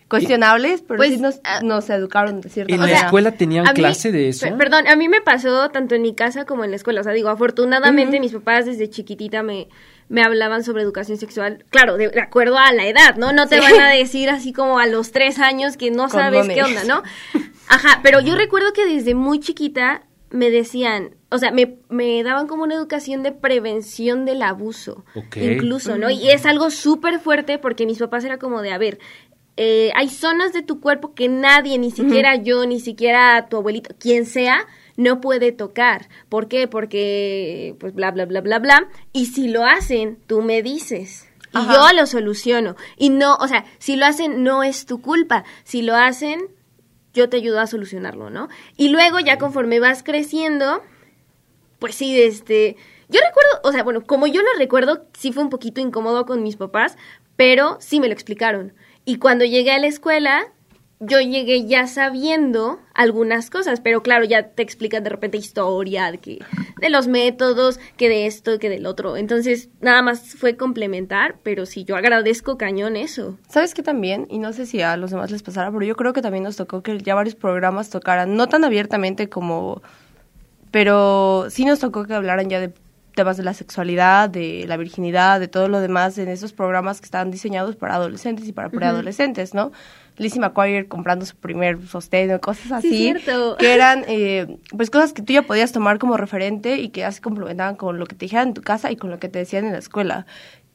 cuestionables, pero Pues, sí nos, ah, nos educaron de cierta ¿En la escuela tenían a mí- clase de eso? per- perdón, a mí me pasó tanto en mi casa como en la escuela. O sea, digo, afortunadamente mis papás desde chiquitita me, me hablaban sobre educación sexual. Claro, de, de acuerdo a la edad, ¿no? No te van a decir así como a los tres años que no sabes qué onda. ¿no? (laughs) Ajá, pero yo recuerdo que desde muy chiquita me decían, o sea, me, me daban como una educación de prevención del abuso, incluso, ¿no? Y es algo súper fuerte porque mis papás era como de, a ver, eh, hay zonas de tu cuerpo que nadie, ni siquiera yo, ni siquiera tu abuelito, quien sea, no puede tocar. ¿Por qué? Porque, pues, bla, bla, bla, bla, bla. Y si lo hacen, tú me dices. Y Ajá. yo lo soluciono. Y no, o sea, si lo hacen, no es tu culpa. Si lo hacen, yo te ayudo a solucionarlo, ¿no? Y luego, ya conforme vas creciendo, pues sí, este... Yo recuerdo, o sea, bueno, como yo lo recuerdo, sí fue un poquito incómodo con mis papás, pero sí me lo explicaron. Y cuando llegué a la escuela, yo llegué ya sabiendo algunas cosas, pero claro, ya te explican de repente historia, de, que, de los métodos, que de esto, que del otro. Entonces, nada más fue complementar, pero sí, yo agradezco cañón eso. ¿Sabes qué también? Y no sé si a los demás les pasara, pero yo creo que también nos tocó que ya varios programas tocaran, no tan abiertamente como... Pero sí nos tocó que hablaran ya de temas de la sexualidad, de la virginidad, de todo lo demás en esos programas que estaban diseñados para adolescentes y para preadolescentes, ¿no? Lizzie McGuire comprando su primer sostén, cosas así, cierto. que eran eh, pues cosas que tú ya podías tomar como referente y que ya se complementaban con lo que te dijeran en tu casa y con lo que te decían en la escuela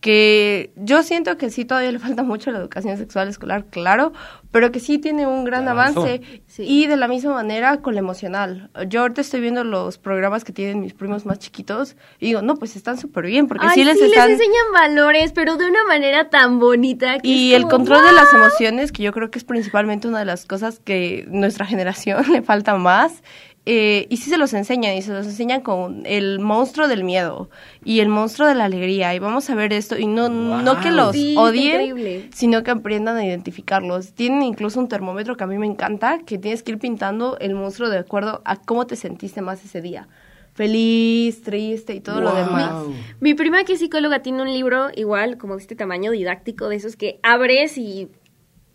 que yo siento que sí todavía le falta mucho a la educación sexual escolar, claro, pero que sí tiene un gran avance y de la misma manera con lo emocional. Yo ahorita estoy viendo los programas que tienen mis primos más chiquitos y digo, no, pues están súper bien porque Ay, sí les sí, están... les enseñan valores, pero de una manera tan bonita. Que y el control de las emociones, que yo creo que es principalmente una de las cosas que nuestra (laughs) generación le falta más. Eh, y sí se los enseñan, y se los enseñan con el monstruo del miedo y el monstruo de la alegría. Y vamos a ver esto, y no, no que los Sí, odien, sino que aprendan a identificarlos. Tienen incluso un termómetro que a mí me encanta, que tienes que ir pintando el monstruo de acuerdo a cómo te sentiste más ese día. Feliz, triste y todo lo demás. Mi prima que es psicóloga tiene un libro igual, como de este tamaño didáctico, de esos que abres y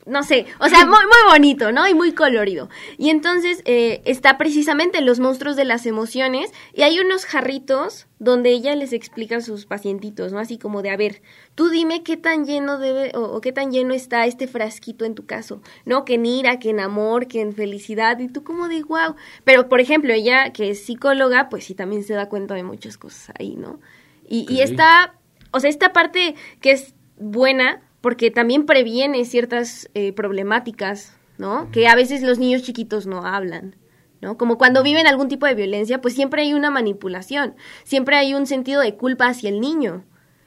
no sé, o sea, muy, muy bonito, ¿no? Y muy colorido. Y entonces eh, está precisamente los monstruos de las emociones y hay unos jarritos donde ella les explica a sus pacientitos, ¿no? Así como de, a ver, tú dime qué tan lleno debe o, o qué tan lleno está este frasquito en tu caso, ¿no? Que en ira, que en amor, que en felicidad y tú como de, wow. Pero, por ejemplo, ella que es psicóloga, pues sí también se da cuenta de muchas cosas ahí, ¿no? Y, y Ok. esta, o sea, esta parte que es buena porque también previene ciertas eh, problemáticas, ¿no? Que a veces los niños chiquitos no hablan, ¿no? Como cuando viven algún tipo de violencia, pues siempre hay una manipulación, siempre hay un sentido de culpa hacia el niño.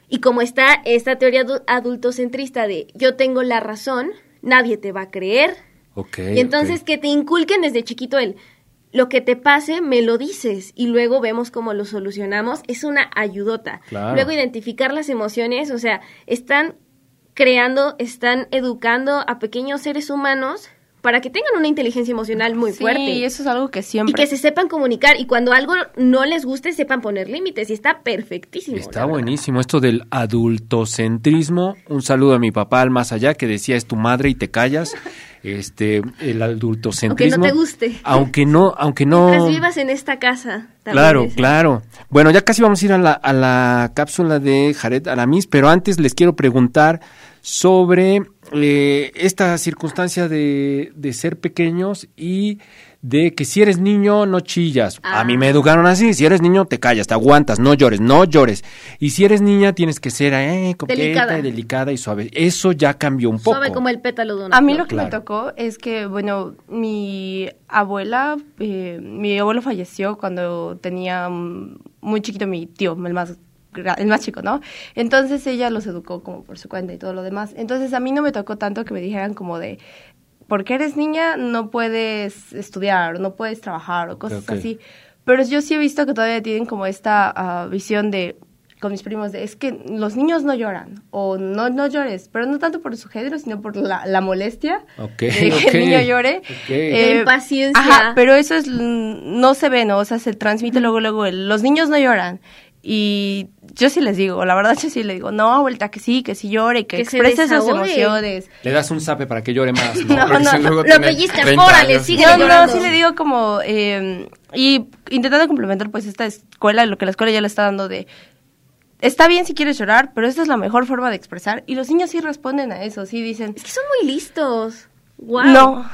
Y como está esta teoría adu- adultocentrista de yo tengo la razón, nadie te va a creer, Ok, y entonces que te inculquen desde chiquito el lo que te pase me lo dices y luego vemos cómo lo solucionamos, es una ayudota. Claro. Luego identificar las emociones, o sea, están creando, están educando a pequeños seres humanos para que tengan una inteligencia emocional muy Sí, fuerte. y eso es algo que Y siempre... que se sepan comunicar y cuando algo no les guste sepan poner límites y está perfectísimo. Está buenísimo esto del adultocentrismo. Un saludo a mi papá al más allá que decía es tu madre y te callas. Este, el adultocentrismo. Aunque no te guste. Aunque no, aunque no. Mientras vivas en esta casa. Claro, es- claro. Bueno, ya casi vamos a ir a la, a la cápsula de Jared Aramis, pero antes les quiero preguntar sobre eh, esta circunstancia de, de ser pequeños y de que si eres niño no chillas. A mí me educaron así, si eres niño te callas, te aguantas, no llores, no llores. Y si eres niña tienes que ser eh, coqueta Delicada. y delicada y suave. Eso ya cambió un poco. Suave como el pétalo de una A mí lo que me tocó es que, bueno, mi abuela, eh, mi abuelo falleció cuando tenía mm, muy chiquito mi tío, el más el más chico, ¿no? Entonces ella los educó como por su cuenta y todo lo demás. Entonces a mí no me tocó tanto que me dijeran como de, porque eres niña no puedes estudiar, no puedes trabajar o cosas así. Pero yo sí he visto que todavía tienen como esta ah, visión de con mis primos de es que los niños no lloran o no no llores, pero no tanto por su género, sino por la, la molestia de que el niño llore. ok. Eh, impaciencia. Ajá, pero eso es mm, no se ve, ¿no? O sea, se transmite luego luego el, los niños no lloran. Y yo sí les digo, la verdad yo sí le digo, no, vuelta que sí, que sí llore, que, Que se exprese sus emociones. Le das un zape para que llore más, ¿no? (laughs) No, no, luego Lo tiene pellizcas, 30 órale, sigue No, no, llorando. sí le digo como, eh, y intentando complementar pues esta escuela, lo que la escuela ya le está dando de, está bien si quieres llorar, pero esta es la mejor forma de expresar, y los niños sí responden a eso, sí dicen, Es que son muy listos. Wow. no,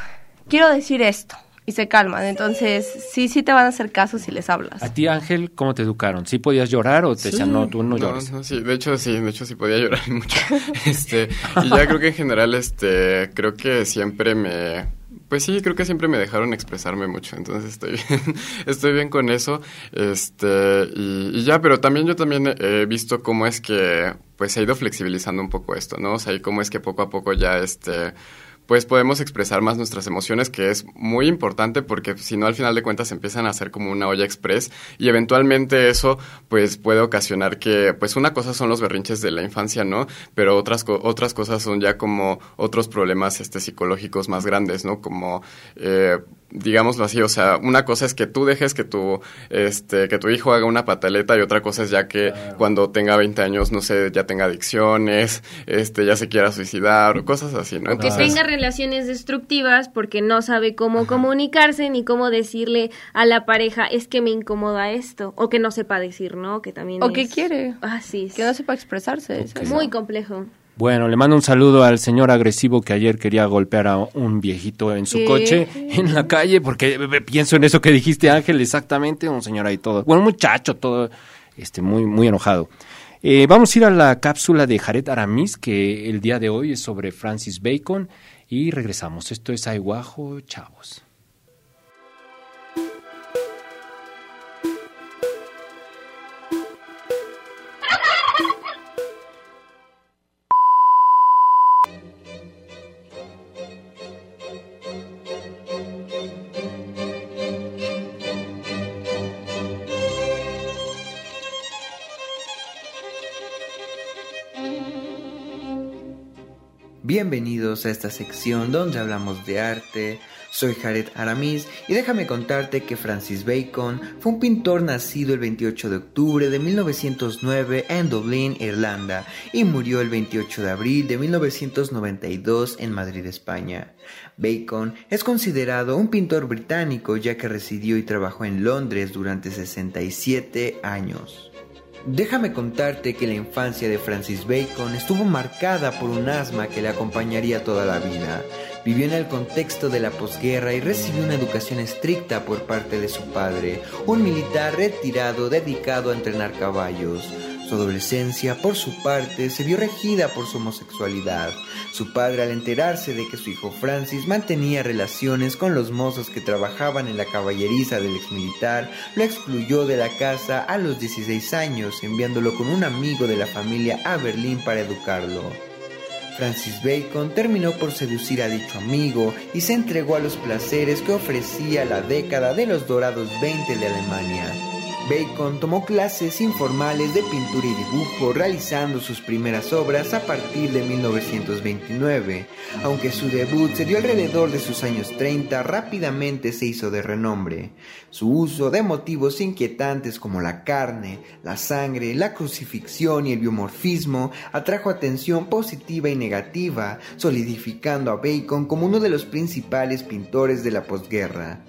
quiero decir esto, y se calman, entonces sí, sí te van a hacer caso si les hablas. A ti, Ángel, ¿cómo te educaron? ¿Sí podías llorar o te decían, no, tú no No, llores? no, sí, de hecho sí, de hecho sí podía llorar (laughs) mucho. (laughs) Este, y ya creo que en general, este, creo que siempre me, pues sí, creo que siempre me dejaron expresarme mucho, entonces estoy bien, (laughs) estoy bien con eso, este, y, y ya, pero también yo también he visto cómo es que, pues se ha ido flexibilizando un poco esto, ¿no? O sea, y cómo es que poco a poco ya, este, pues podemos expresar más nuestras emociones, que es muy importante porque si no al final de cuentas empiezan a ser como una olla express y eventualmente eso pues puede ocasionar que pues una cosa son los berrinches de la infancia, ¿no? Pero otras otras cosas son ya como otros problemas este psicológicos más grandes, ¿no? Como eh, digámoslo así, o sea, una cosa es que tú dejes que tu, este, que tu hijo haga una pataleta y otra cosa es ya que cuando tenga 20 años, no sé, ya tenga adicciones, este, ya se quiera suicidar o cosas así, ¿no? O que tenga relaciones destructivas porque no sabe cómo comunicarse ni cómo decirle a la pareja, es que me incomoda esto, o que no sepa decir, ¿no? Que también O que quiere. Ah, sí. Que no sepa expresarse. Es muy complejo. Bueno, le mando un saludo al señor agresivo que ayer quería golpear a un viejito en su coche en la calle, porque pienso en eso que dijiste, Ángel, exactamente, un señor ahí todo, bueno, un muchacho todo, este, muy, muy enojado. Eh, vamos a ir a la cápsula de Jared Aramis, que el día de hoy es sobre Francis Bacon, y regresamos. Esto es Aiguajo, chavos. Bienvenidos a esta sección donde hablamos de arte. Soy Jared Aramis y déjame contarte que Francis Bacon fue un pintor nacido el 28 de octubre de 1909 en Dublín, Irlanda, y murió el 28 de abril de 1992 en Madrid, España. Bacon es considerado un pintor británico ya que residió y trabajó en Londres durante 67 años. Déjame contarte que la infancia de Francis Bacon estuvo marcada por un asma que le acompañaría toda la vida. Vivió en el contexto de la posguerra y recibió una educación estricta por parte de su padre, un militar retirado dedicado a entrenar caballos. Su adolescencia, por su parte, se vio regida por su homosexualidad. Su padre, al enterarse de que su hijo Francis mantenía relaciones con los mozos que trabajaban en la caballeriza del exmilitar, lo excluyó de la casa a los 16 años, enviándolo con un amigo de la familia a Berlín para educarlo. Francis Bacon terminó por seducir a dicho amigo y se entregó a los placeres que ofrecía la década de los dorados 20 de Alemania. Bacon tomó clases informales de pintura y dibujo, realizando sus primeras obras a partir de 1929. Aunque su debut se dio alrededor de sus años 30, rápidamente se hizo de renombre. Su uso de motivos inquietantes como la carne, la sangre, la crucifixión y el biomorfismo atrajo atención positiva y negativa, solidificando a Bacon como uno de los principales pintores de la posguerra.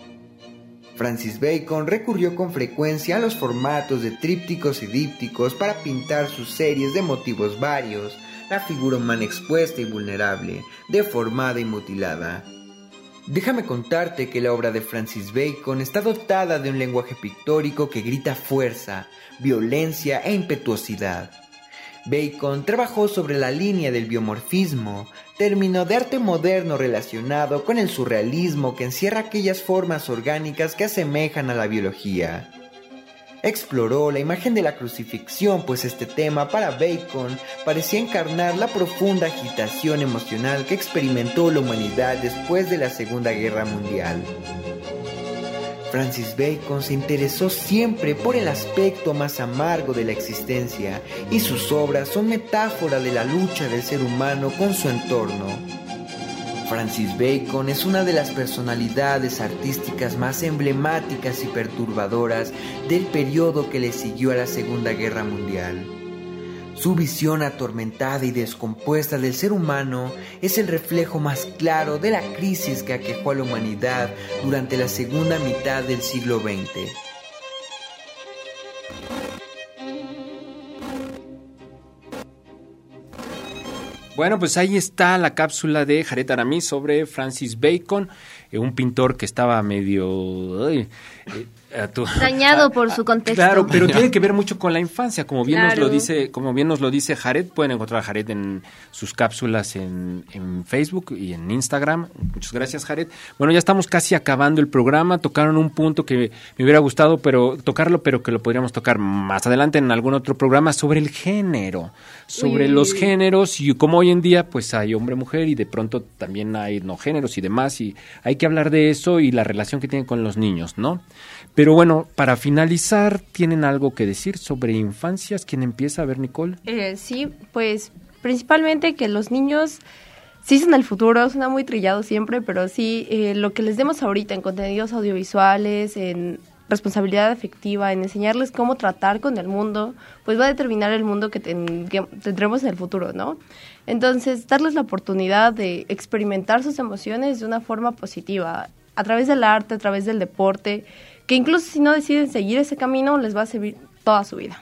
Francis Bacon recurrió con frecuencia a los formatos de trípticos y dípticos para pintar sus series de motivos varios, la figura humana expuesta y vulnerable, deformada y mutilada. Déjame contarte que la obra de Francis Bacon está dotada de un lenguaje pictórico que grita fuerza, violencia e impetuosidad. Bacon trabajó sobre la línea del biomorfismo, término de arte moderno relacionado con el surrealismo que encierra aquellas formas orgánicas que asemejan a la biología. Exploró la imagen de la crucifixión, pues este tema para Bacon parecía encarnar la profunda agitación emocional que experimentó la humanidad después de la Segunda Guerra Mundial. Francis Bacon se interesó siempre por el aspecto más amargo de la existencia y sus obras son metáfora de la lucha del ser humano con su entorno. Francis Bacon es una de las personalidades artísticas más emblemáticas y perturbadoras del periodo que le siguió a la Segunda Guerra Mundial. Su visión atormentada y descompuesta del ser humano es el reflejo más claro de la crisis que aquejó a la humanidad durante la segunda mitad del siglo XX. Bueno, pues ahí está la cápsula de Jared Aramis sobre Francis Bacon, eh, un pintor que estaba medio... eh, Dañado (laughs) por su contexto. Claro, pero tiene que ver mucho con la infancia, como bien nos lo dice, como bien nos lo dice Jared, pueden encontrar a Jared en sus cápsulas en, en, Facebook y en Instagram. Muchas gracias, Jared. Bueno, ya estamos casi acabando el programa, tocaron un punto que me hubiera gustado pero tocarlo, pero que lo podríamos tocar más adelante en algún otro programa sobre el género, sobre Uy. los géneros y cómo hoy en día pues hay hombre-mujer y de pronto también hay no géneros y demás y hay que hablar de eso y la relación que tienen con los niños, ¿no? Pero bueno, para finalizar, ¿tienen algo que decir sobre infancias? ¿Quién empieza a ver, Nicole? Eh, sí, pues principalmente que los niños sí son el futuro, suena muy trillado siempre, pero sí, eh, lo que les demos ahorita en contenidos audiovisuales, en responsabilidad afectiva, en enseñarles cómo tratar con el mundo, pues va a determinar el mundo que, tendremos en el futuro, ¿no? Entonces, darles la oportunidad de experimentar sus emociones de una forma positiva, a través del arte, a través del deporte, que incluso si no deciden seguir ese camino, les va a servir toda su vida.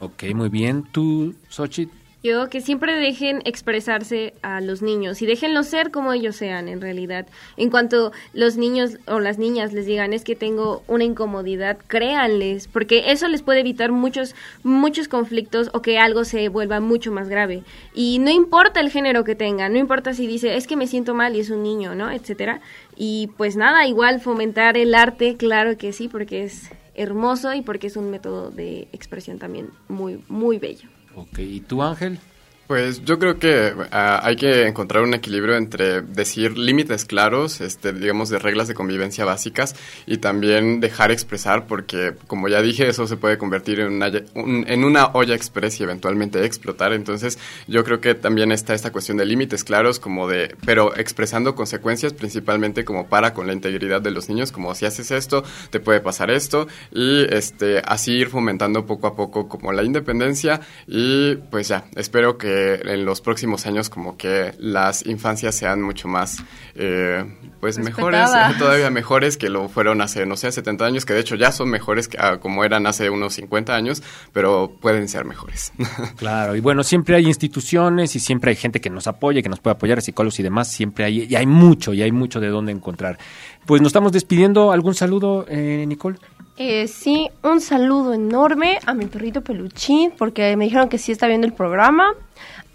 Ok, muy bien. ¿Tú, Xochitl? Yo que siempre dejen expresarse a los niños y déjenlos ser como ellos sean en realidad. En cuanto los niños o las niñas les digan es que tengo una incomodidad, créanles, porque eso les puede evitar muchos muchos conflictos o que algo se vuelva mucho más grave. Y no importa el género que tenga, no importa si dice es que me siento mal y es un niño, ¿no? etcétera. Y pues nada, igual fomentar el arte, claro que sí, porque es hermoso y porque es un método de expresión también muy muy bello. Ok, ¿y tú Ángel? Pues yo creo que ah, hay que encontrar un equilibrio entre decir límites claros, este, digamos, de reglas de convivencia básicas y también dejar expresar, porque como ya dije, eso se puede convertir en una, en una olla express y eventualmente explotar. Entonces yo creo que también está esta cuestión de límites claros, como de, pero expresando consecuencias principalmente como para con la integridad de los niños, como si haces esto, te puede pasar esto y este, así ir fomentando poco a poco como la independencia y pues ya, espero que en los próximos años como que las infancias sean mucho más, eh, pues mejores, (laughs) todavía mejores que lo fueron hace, no sé, 70 años, que de hecho ya son mejores que, ah, como eran hace unos 50 años, pero pueden ser mejores. (laughs) Claro, y bueno, siempre hay instituciones y siempre hay gente que nos apoya, que nos puede apoyar, psicólogos y demás, siempre hay, y hay mucho, y hay mucho de dónde encontrar. Pues nos estamos despidiendo, ¿algún saludo, eh, Nicole? Eh, sí, un saludo enorme a mi perrito peluchín, porque me dijeron que sí está viendo el programa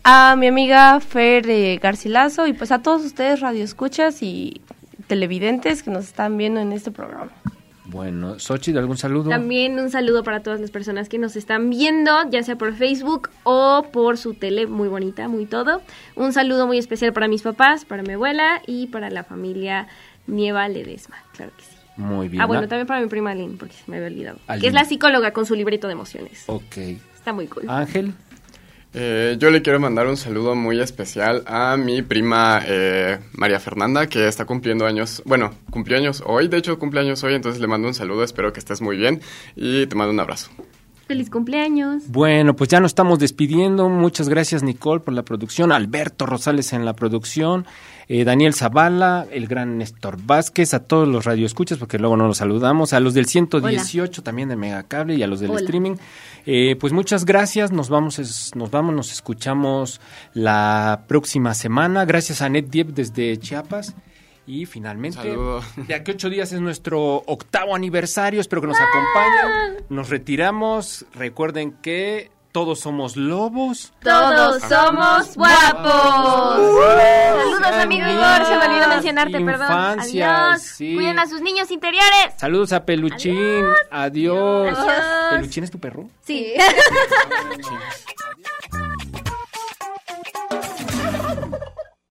a mi amiga Fer eh, Garcilaso y pues a todos ustedes radioescuchas y televidentes que nos están viendo en este programa. Bueno, Xochitl, ¿algún saludo? También un saludo para todas las personas que nos están viendo, ya sea por Facebook o por su tele, muy bonita, muy todo. Un saludo muy especial para mis papás, para mi abuela y para la familia Nieva Ledesma, claro que sí. Muy bien. Ah, bueno, también para mi prima Aline, porque se me había olvidado. Que es la psicóloga con su librito de emociones. Ok. Está muy cool. Ángel. Eh, yo le quiero mandar un saludo muy especial a mi prima eh, María Fernanda, que está cumpliendo años, bueno, cumplió años hoy, de hecho cumple años hoy, entonces le mando un saludo, espero que estés muy bien y te mando un abrazo. Feliz cumpleaños. Bueno, pues ya nos estamos despidiendo. Muchas gracias Nicole por la producción, Alberto Rosales en la producción, eh, Daniel Zavala, el gran Néstor Vázquez, a todos los radioescuchas, porque luego no los saludamos, a los del 118 también de Megacable y a los del streaming. Eh, pues muchas gracias, nos vamos, nos vamos, nos escuchamos la próxima semana. Gracias a Net Diep desde Chiapas. Y finalmente, de aquí ocho días es nuestro octavo aniversario. Espero que nos acompañen. Nos retiramos. Recuerden que todos somos lobos. Todos somos guapos. Saludos, amigo Igor. Se me olvidó mencionarte, perdón. Adiós. Cuiden a sus niños interiores. Saludos a Peluchín. Adiós. Adiós. ¿Peluchín es tu perro? Sí. (laughs)